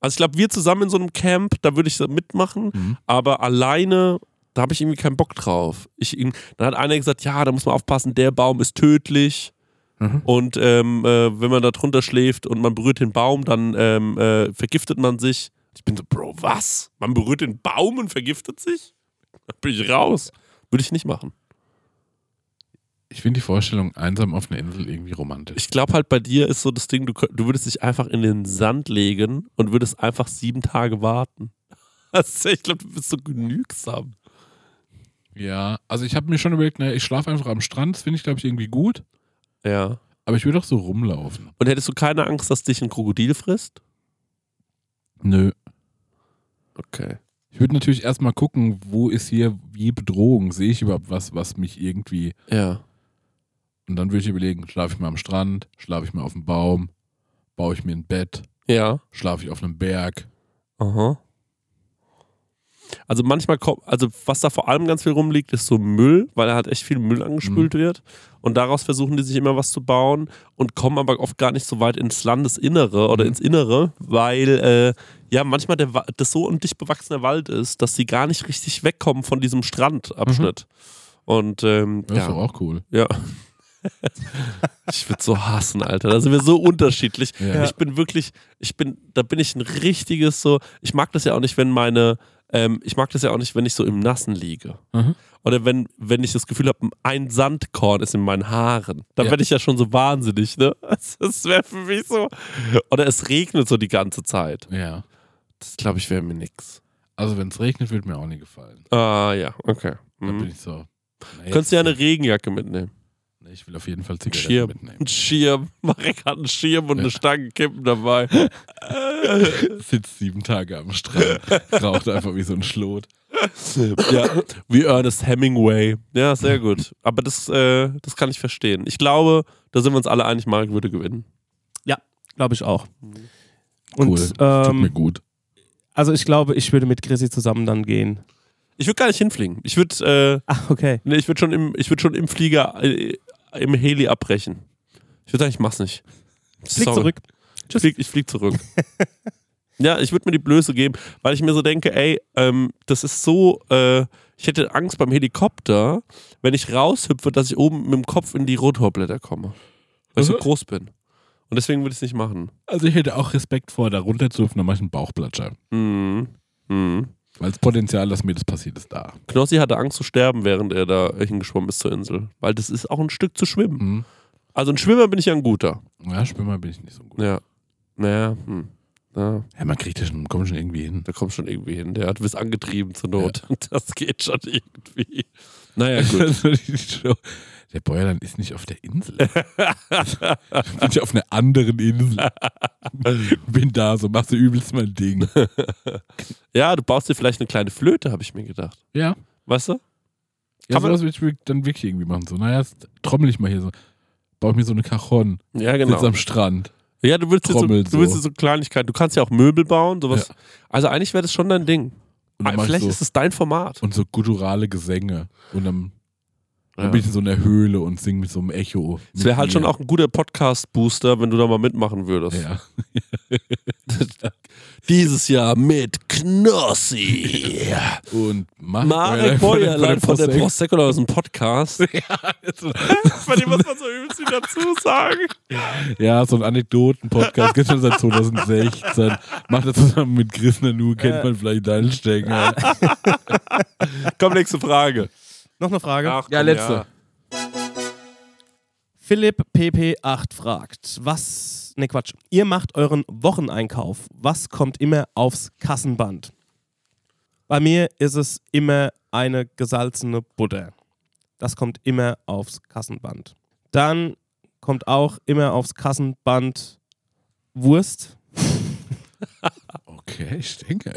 Also ich glaube, wir zusammen in so einem Camp, da würde ich mitmachen, Mhm. aber alleine, da habe ich irgendwie keinen Bock drauf. Ich, dann hat einer gesagt, ja, da muss man aufpassen, der Baum ist tödlich. Mhm. Und ähm, äh, wenn man da drunter schläft und man berührt den Baum, dann ähm, äh, vergiftet man sich. Ich bin so, Bro, was? Man berührt den Baum und vergiftet sich? Da bin ich raus. Würde ich nicht machen. Ich finde die Vorstellung einsam auf einer Insel irgendwie romantisch. Ich glaube halt bei dir ist so das Ding, du, du würdest dich einfach in den Sand legen und würdest einfach sieben Tage warten. Also ich glaube, du bist so genügsam. Ja, also ich habe mir schon überlegt, naja, ich schlafe einfach am Strand, das finde ich, glaube ich, irgendwie gut. Ja. Aber ich würde auch so rumlaufen. Und hättest du keine Angst, dass dich ein Krokodil frisst? Nö. Okay. Ich würde natürlich erstmal gucken, wo ist hier wie Bedrohung? Sehe ich überhaupt was, was mich irgendwie. Ja. Und dann würde ich überlegen, schlafe ich mal am Strand, schlafe ich mal auf dem Baum, baue ich mir ein Bett, Ja. schlafe ich auf einem Berg. Aha. Also manchmal kommt, also was da vor allem ganz viel rumliegt, ist so Müll, weil da halt echt viel Müll angespült wird. Und daraus versuchen die sich immer was zu bauen und kommen aber oft gar nicht so weit ins Landesinnere oder Mhm. ins Innere, weil äh, ja manchmal der, das so ein dicht bewachsener Wald ist, dass sie gar nicht richtig wegkommen von diesem Strandabschnitt. Und ähm, Das ja. ist doch auch cool. Ja. ich würde so hassen, Alter. Da sind wir so unterschiedlich. Ja. Ich bin wirklich, ich bin, da bin ich ein richtiges so, ich mag das ja auch nicht, wenn meine, ähm, ich mag das ja auch nicht, wenn ich so im Nassen liege. Mhm. Oder wenn, wenn ich das Gefühl habe, ein Sandkorn ist in meinen Haaren. Dann Ja. werde ich ja schon so wahnsinnig, ne? Das, wäre für mich so. Oder es regnet so die ganze Zeit. Ja. Das glaube ich wäre mir nix. Also wenn es regnet, würde mir auch nie gefallen. Ah, ja, okay. Da bin Mhm. ich so. na, Könntest du ja eine Regenjacke mitnehmen. Ich will auf jeden Fall Zigaretten Schirm. mitnehmen. Ein Schirm. Marek hat einen Schirm und eine Stange Kippen dabei. Sitzt sieben Tage am Strand, raucht einfach wie so ein Schlot. ja, wie Ernest Hemingway. Ja, sehr gut. Aber das, äh, das kann ich verstehen. Ich glaube, da sind wir uns alle einig, Marek würde gewinnen. Glaube ich auch. Und Cool. Das Tut mir ähm, gut. also ich glaube, ich würde mit Chrissy zusammen dann gehen. Ich würde gar nicht hinfliegen. Ich würde äh, Ah, okay. nee, ich würd schon, im, ich würd schon im Flieger, äh, im Heli abbrechen. Ich würde sagen, ich mach's nicht. Flieg Sorry. zurück. Ich flieg, ich flieg zurück. ja, ich würde mir die Blöße geben, weil ich mir so denke, ey, ähm, das ist so, äh, ich hätte Angst beim Helikopter, wenn ich raushüpfe, dass ich oben mit dem Kopf in die Rotorblätter komme. Weil ich so Mhm. groß bin. Und deswegen würde ich es nicht machen. Also ich hätte auch Respekt vor, da runterzuhüpfen, dann mache ich einen Bauchplatscher. Mhm. Mhm. Weil das Potenzial, dass mir das passiert, ist da. Knossi hatte Angst zu sterben, während er da hingeschwommen ist zur Insel. Weil das ist auch ein Stück zu schwimmen. Mhm. Also ein Schwimmer bin ich ja ein guter. Ja, Schwimmer bin ich nicht so gut. Ja. Naja, hm. ja, Ja, man kriegt ja schon, kommt schon irgendwie hin. da kommt schon irgendwie hin. Der hat bis angetrieben zur Not. Das geht schon irgendwie. Naja, gut. Der Bäuerland ist nicht auf der Insel. ich bin ja auf einer anderen Insel. Bin da, so machst du übelst mein Ding. ja, du baust dir vielleicht eine kleine Flöte, habe ich mir gedacht. Ja. Weißt du? Ja, Kann man- sowas würde ich dann wirklich irgendwie machen. So, naja, jetzt trommel ich mal hier so. Baue mir so eine Cajon. Ja, Sitz genau. am Strand. Ja, du willst, jetzt so, Trommel du willst so. Kleinigkeiten. Du kannst ja auch Möbel bauen, sowas. Ja. Also eigentlich wäre das schon dein Ding. Ich Vielleicht so, ist es dein Format. und so gutturale Gesänge. Und dann, Ja. dann bin ich in so einer Höhle und singe mit so einem Echo. Es wäre halt schon auch ein guter Podcast-Booster, wenn du da mal mitmachen würdest. Ja. Dieses Jahr mit Knossi. Und mach Marek Bäuerlein von der Prosecco aus dem Podcast. Ja, Bei dem muss man so übelst viel dazu sagen. ja, so ein Anekdoten-Podcast gibt es schon seit 2016. Macht er zusammen mit Chris Nanu, kennt man vielleicht deinen Stecker. Komm, nächste Frage. Noch eine Frage. Ach, Ja, komm, letzte. Philipp PP8 fragt, was, ne Quatsch, ihr macht euren Wocheneinkauf. Was kommt immer aufs Kassenband? Bei mir ist es immer eine gesalzene Butter. Das kommt immer aufs Kassenband. Dann kommt auch immer aufs Kassenband Wurst. Okay. Ich denke.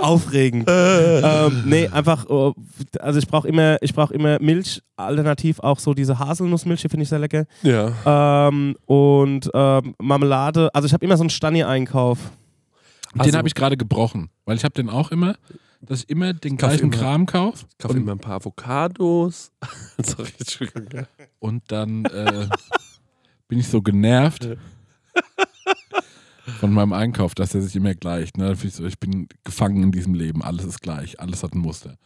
Aufregend. ähm, nee, einfach, äh, also ich brauche immer, ich brauche immer Milch, alternativ auch so diese Haselnussmilch, die finde ich sehr lecker. Ja. Ähm, und ähm, Marmelade, also ich habe immer so einen Stani-Einkauf. Den Also- habe ich gerade gebrochen, weil ich habe den auch immer, dass ich immer den gleichen immer- Kram kaufe Ich kaufe immer ein paar Avocados. Sorry, Entschuldigung. und dann äh, bin ich so genervt von meinem Einkauf, dass er sich immer gleicht. Ne? Ich, so, ich bin gefangen in diesem Leben, alles ist gleich, alles hat ein Muster.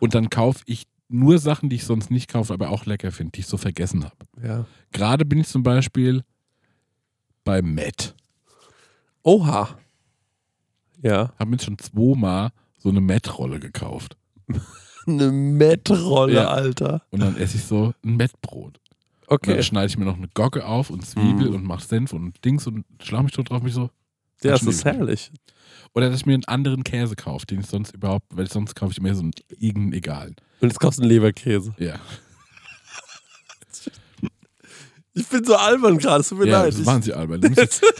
Und dann kaufe ich nur Sachen, die ich sonst nicht kaufe, aber auch lecker finde, die ich so vergessen habe. Ja. Gerade bin ich zum Beispiel bei Matt. Oha. Ja. Habe mir schon zweimal so eine Matt-Rolle gekauft. Eine Mettrolle, Ja. Alter. Und dann esse ich so ein Mettbrot. Und Okay. dann schneide ich mir noch eine Gocke auf und Zwiebel Mm. und mache Senf und Dings und schlag mich tot drauf mich so. Ja, das ist herrlich. Oder dass ich mir einen anderen Käse kaufe, den ich sonst überhaupt, weil sonst kaufe ich immer so einen irgendeinen egalen. Und jetzt kaufst du einen Leberkäse. Ja, Ich bin so albern gerade, es tut mir ja leid. das machen sie albern. Du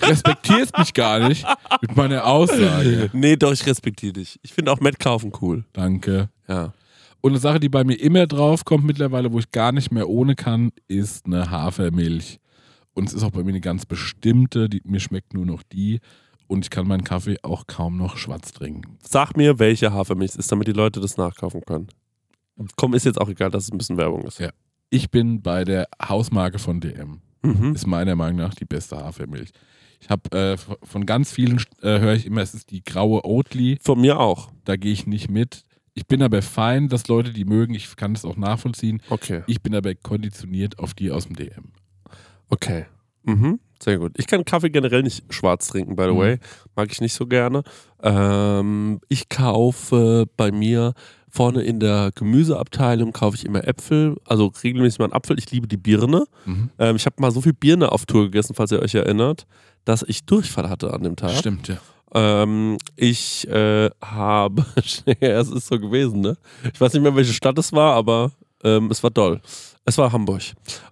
respektierst mich gar nicht mit meiner Aussage. Nee, doch, ich respektiere dich. Ich finde auch Matt kaufen cool. Danke. Ja. Und eine Sache, die bei mir immer drauf kommt mittlerweile, wo ich gar nicht mehr ohne kann, ist eine Hafermilch. Und es ist auch bei mir eine ganz bestimmte, die, mir schmeckt nur noch die. Und ich kann meinen Kaffee auch kaum noch schwarz trinken. Sag mir, welche Hafermilch es ist, damit die Leute das nachkaufen können. Komm, ist jetzt auch egal, dass es ein bisschen Werbung ist. Ja. Ich bin bei der Hausmarke von DM. Mhm. Ist meiner Meinung nach die beste Hafermilch. Ich habe äh, von ganz vielen äh, höre ich immer, es ist die graue Oatly. Von mir auch. Da gehe ich nicht mit. Ich bin aber fein, dass Leute die mögen. Ich kann das auch nachvollziehen. Okay. Ich bin aber konditioniert auf die aus dem DM. Okay. Mhm. Sehr gut. Ich kann Kaffee generell nicht schwarz trinken, by the Mhm. way. Mag ich nicht so gerne. Ähm, ich kaufe bei mir vorne in der Gemüseabteilung kaufe ich immer Äpfel, also regelmäßig mal einen Apfel. Ich liebe die Birne. Mhm. Ähm, ich habe mal so viel Birne auf Tour gegessen, falls ihr euch erinnert, dass ich Durchfall hatte an dem Tag. Stimmt, ja. Ähm, ich äh, habe, ja, es ist so gewesen, ne? Ich weiß nicht mehr, welche Stadt es war, aber ähm, es war doll. Es war Hamburg.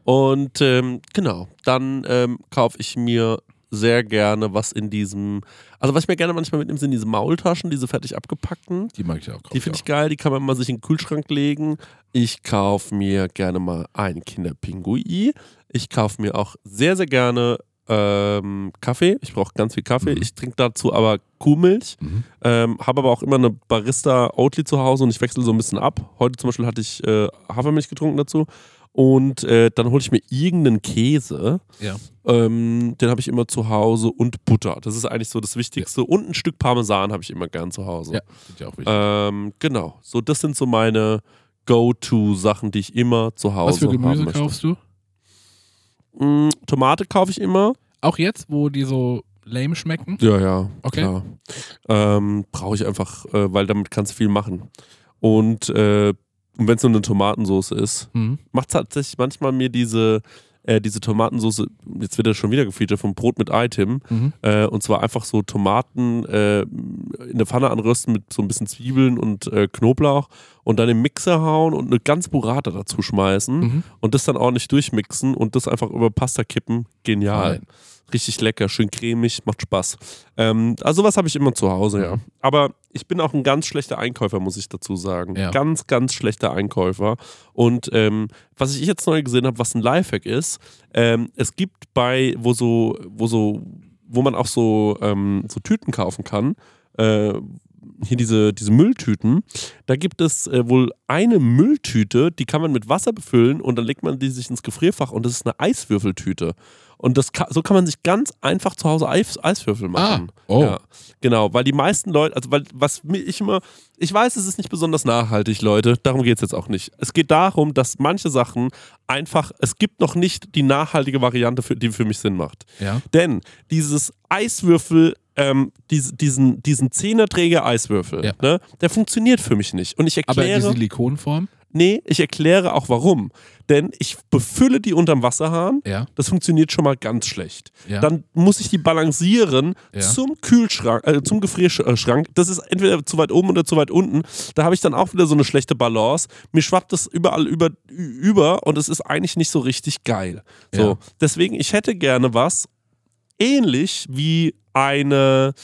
Und ähm, genau, dann ähm, kaufe ich mir sehr gerne was in diesem, also was ich mir gerne manchmal mitnehme, sind diese Maultaschen, diese fertig abgepackten. Die mag ich auch. Die finde ich geil, die kann man mal sich in den Kühlschrank legen. Ich kaufe mir gerne mal einen Kinderpingui. Ich kaufe mir auch sehr, sehr gerne ähm, Kaffee. Ich brauche ganz viel Kaffee. Mhm. Ich trinke dazu aber Kuhmilch. Mhm. Ähm, habe aber auch immer eine Barista Oatly zu Hause und ich wechsle so ein bisschen ab. Heute zum Beispiel hatte ich äh, Hafermilch getrunken dazu. Und äh, dann hole ich mir irgendeinen Käse. Ja. Ähm, den habe ich immer zu Hause und Butter. Das ist eigentlich so das Wichtigste. Und ein Stück Parmesan habe ich immer gern zu Hause. Ja, finde ich auch wichtig. Ähm, genau. So, das sind so meine Go-To-Sachen, die ich immer zu Hause Was für Gemüse kaufst du? Mm, Tomate kaufe ich immer. Auch jetzt, wo die so lame schmecken? Ja, ja. Okay. Ähm, Brauche ich einfach, äh, weil damit kannst du viel machen. Und, äh, wenn es nur eine Tomatensauce ist, Mhm. macht tatsächlich manchmal mir diese, äh, diese Tomatensauce, jetzt wird er schon wieder gefeatured, vom Brot mit Item. Mhm. Äh, und zwar einfach so Tomaten äh, in der Pfanne anrösten mit so ein bisschen Zwiebeln und äh, Knoblauch und dann im Mixer hauen und eine ganz Burrata dazu schmeißen Mhm. und das dann ordentlich durchmixen und das einfach über Pasta kippen. Genial. Fein. Richtig lecker, schön cremig, macht Spaß. Ähm, also was habe ich immer zu Hause, ja. Aber ich bin auch ein ganz schlechter Einkäufer, muss ich dazu sagen. Ja. Ganz, ganz schlechter Einkäufer. Und ähm, was ich jetzt neu gesehen habe, was ein Lifehack ist, ähm, es gibt bei, wo so, wo so, wo man auch so, ähm, so Tüten kaufen kann, äh, hier diese, diese Mülltüten, da gibt es äh, wohl eine Mülltüte, die kann man mit Wasser befüllen und dann legt man die sich ins Gefrierfach und das ist eine Eiswürfeltüte. Und das ka so kann man sich ganz einfach zu Hause Eis Eiswürfel machen. Ah, oh. Ja, genau, weil die meisten Leute, also weil was ich immer, ich weiß, es ist nicht besonders nachhaltig, Leute, darum geht es jetzt auch nicht. Es geht darum, dass manche Sachen einfach, es gibt noch nicht die nachhaltige Variante, für, die für mich Sinn macht. Ja. Denn dieses Eiswürfel, ähm, diese, diesen, diesen Zehnerträger-Eiswürfel, Ja. ne, der funktioniert für mich nicht. Und ich Aber die erkläre, Silikonform? nee, ich erkläre auch warum. Denn ich befülle die unterm Wasserhahn, Ja. das funktioniert schon mal ganz schlecht. Ja. Dann muss ich die balancieren Ja. zum Kühlschrank, äh, zum Gefrierschrank. Das ist entweder zu weit oben oder zu weit unten. Da habe ich dann auch wieder so eine schlechte Balance. Mir schwappt das überall über, über und es ist eigentlich nicht so richtig geil. So, deswegen, ich hätte gerne was, ähnlich wie eine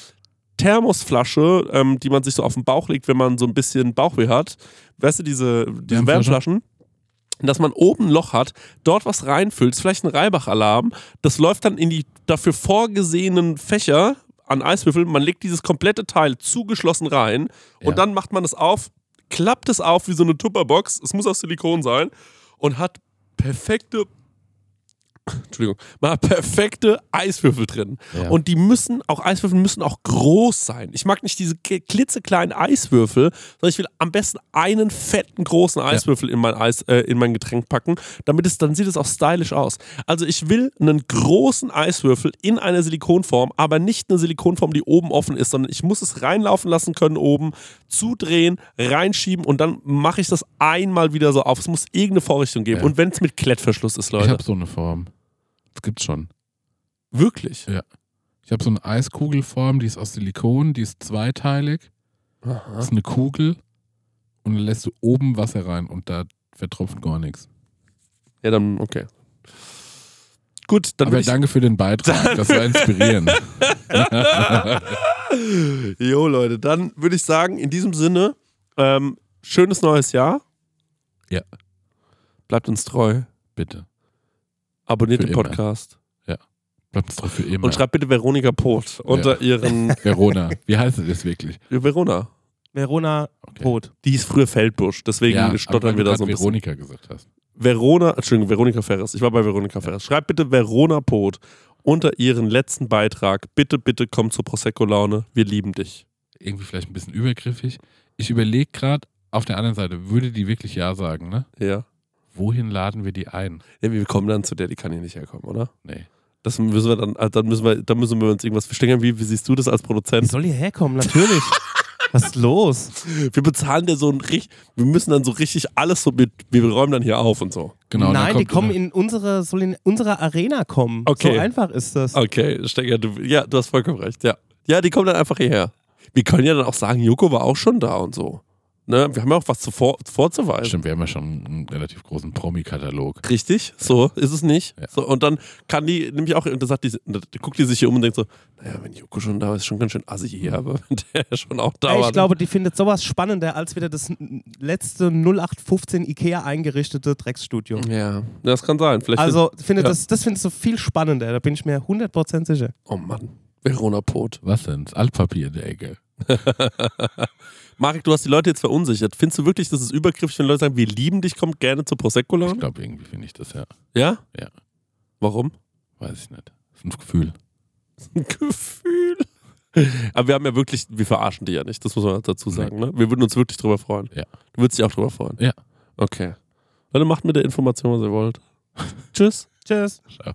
Thermosflasche, ähm, die man sich so auf den Bauch legt, wenn man so ein bisschen Bauchweh hat. Weißt du, diese, diese Wärmflasche? Wärmflaschen? Dass man oben ein Loch hat, dort was reinfüllt, ist vielleicht ein Reibach-Alarm. Das läuft dann in die dafür vorgesehenen Fächer an Eiswürfeln. Man legt dieses komplette Teil zugeschlossen rein Ja. und dann macht man es auf, klappt es auf wie so eine Tupperbox. Es muss aus Silikon sein und hat perfekte Entschuldigung, hat perfekte Eiswürfel drin. Ja. Und die müssen, auch Eiswürfel müssen auch groß sein. Ich mag nicht diese klitzekleinen Eiswürfel, sondern ich will am besten einen fetten großen Eiswürfel in mein Eis, äh, in mein Getränk packen, damit es, dann sieht es auch stylisch aus. Also ich will einen großen Eiswürfel in einer Silikonform, aber nicht eine Silikonform, die oben offen ist, sondern ich muss es reinlaufen lassen können oben, zudrehen, reinschieben und dann mache ich das einmal wieder so auf. Es muss irgendeine Vorrichtung geben. Ja. Und wenn es mit Klettverschluss ist, Ich Leute. habe so eine Form. Das gibt's schon. Wirklich. Ich habe so eine Eiskugelform, die ist aus Silikon, die ist zweiteilig. Das ist eine Kugel und dann lässt du oben Wasser rein und da vertropft gar nichts. Ja, dann, okay. Gut, dann Aber danke für den Beitrag, das war inspirierend. Jo, Leute, dann würde ich sagen, in diesem Sinne, ähm, schönes neues Jahr. Ja. Bleibt uns treu. Bitte. Abonniert Für den immer. Podcast. Bleibt uns doch für immer. Und schreibt bitte Veronika Poth unter ihren. Verona. Wie heißt es jetzt wirklich? Verona. Verona Okay. Rot. Die ist früher Feldbusch, deswegen aber stottern wir du da so ein bisschen. Veronika gesagt hast. Verona, Entschuldigung, Veronika Ferres. Ich war bei Veronika Ferres. Schreibt bitte Verona Poth unter ihren letzten Beitrag. Bitte, bitte komm zur Prosecco-Laune. Wir lieben dich. Irgendwie vielleicht ein bisschen übergriffig. Ich überlege gerade, auf der anderen Seite, würde die wirklich Ja sagen, ne? Ja. Wohin laden wir die ein? ja. Wir kommen dann zu der, die kann hier nicht herkommen, oder? Nee. Das müssen wir dann, also dann müssen wir, dann müssen wir uns irgendwas verstehen. Wie, wie siehst du das als Die Produzent? soll hierher kommen, natürlich. Was ist los? Wir bezahlen dir so ein richtig, wir müssen dann so richtig alles so mit, wir räumen dann hier auf und so. Genau, Nein, die kommen in unsere, soll in unsere Arena kommen. Okay. So einfach ist das. Okay, Stecker, du, ja, du hast vollkommen recht, ja. Ja, die kommen dann einfach hierher. Wir können ja dann auch sagen, Joko war auch schon da und so. Ne? Wir haben ja auch was zuvor, vorzuweisen. Stimmt, wir haben ja schon einen relativ großen Promi-Katalog. Richtig, so ist es nicht. Ja. So, und dann kann die nämlich auch, und da sagt die, guckt die sich hier um und denkt so, naja, wenn Joko schon da ist, ist schon ganz schön assi hier, aber wenn der schon auch da war. ich glaube, die findet sowas spannender als wieder das letzte 0815 Ikea eingerichtete Drecksstudio. Ja, das kann sein. Vielleicht Also, finde Ja. das, das findest du viel spannender, da bin ich mir 100% sicher. oh Mann, Verona Pot. Was denn? Das Altpapier in der Ecke. Marek, du hast die Leute jetzt verunsichert. Findest du wirklich, dass es übergriffig, wenn Leute sagen, wir lieben dich, kommt gerne zur prosecco Ich Laune? glaube, irgendwie finde ich das ja. Ja? Ja. Warum? Weiß ich nicht. Das ist ein Gefühl. Ein Gefühl. Aber wir haben ja wirklich, wir verarschen die ja nicht, das muss man dazu sagen. Ne? Wir würden uns wirklich drüber freuen. Ja. Du würdest dich auch drüber freuen. Ja. Okay. Leute, macht mit der Information, was ihr wollt. Tschüss. Tschüss. Ciao.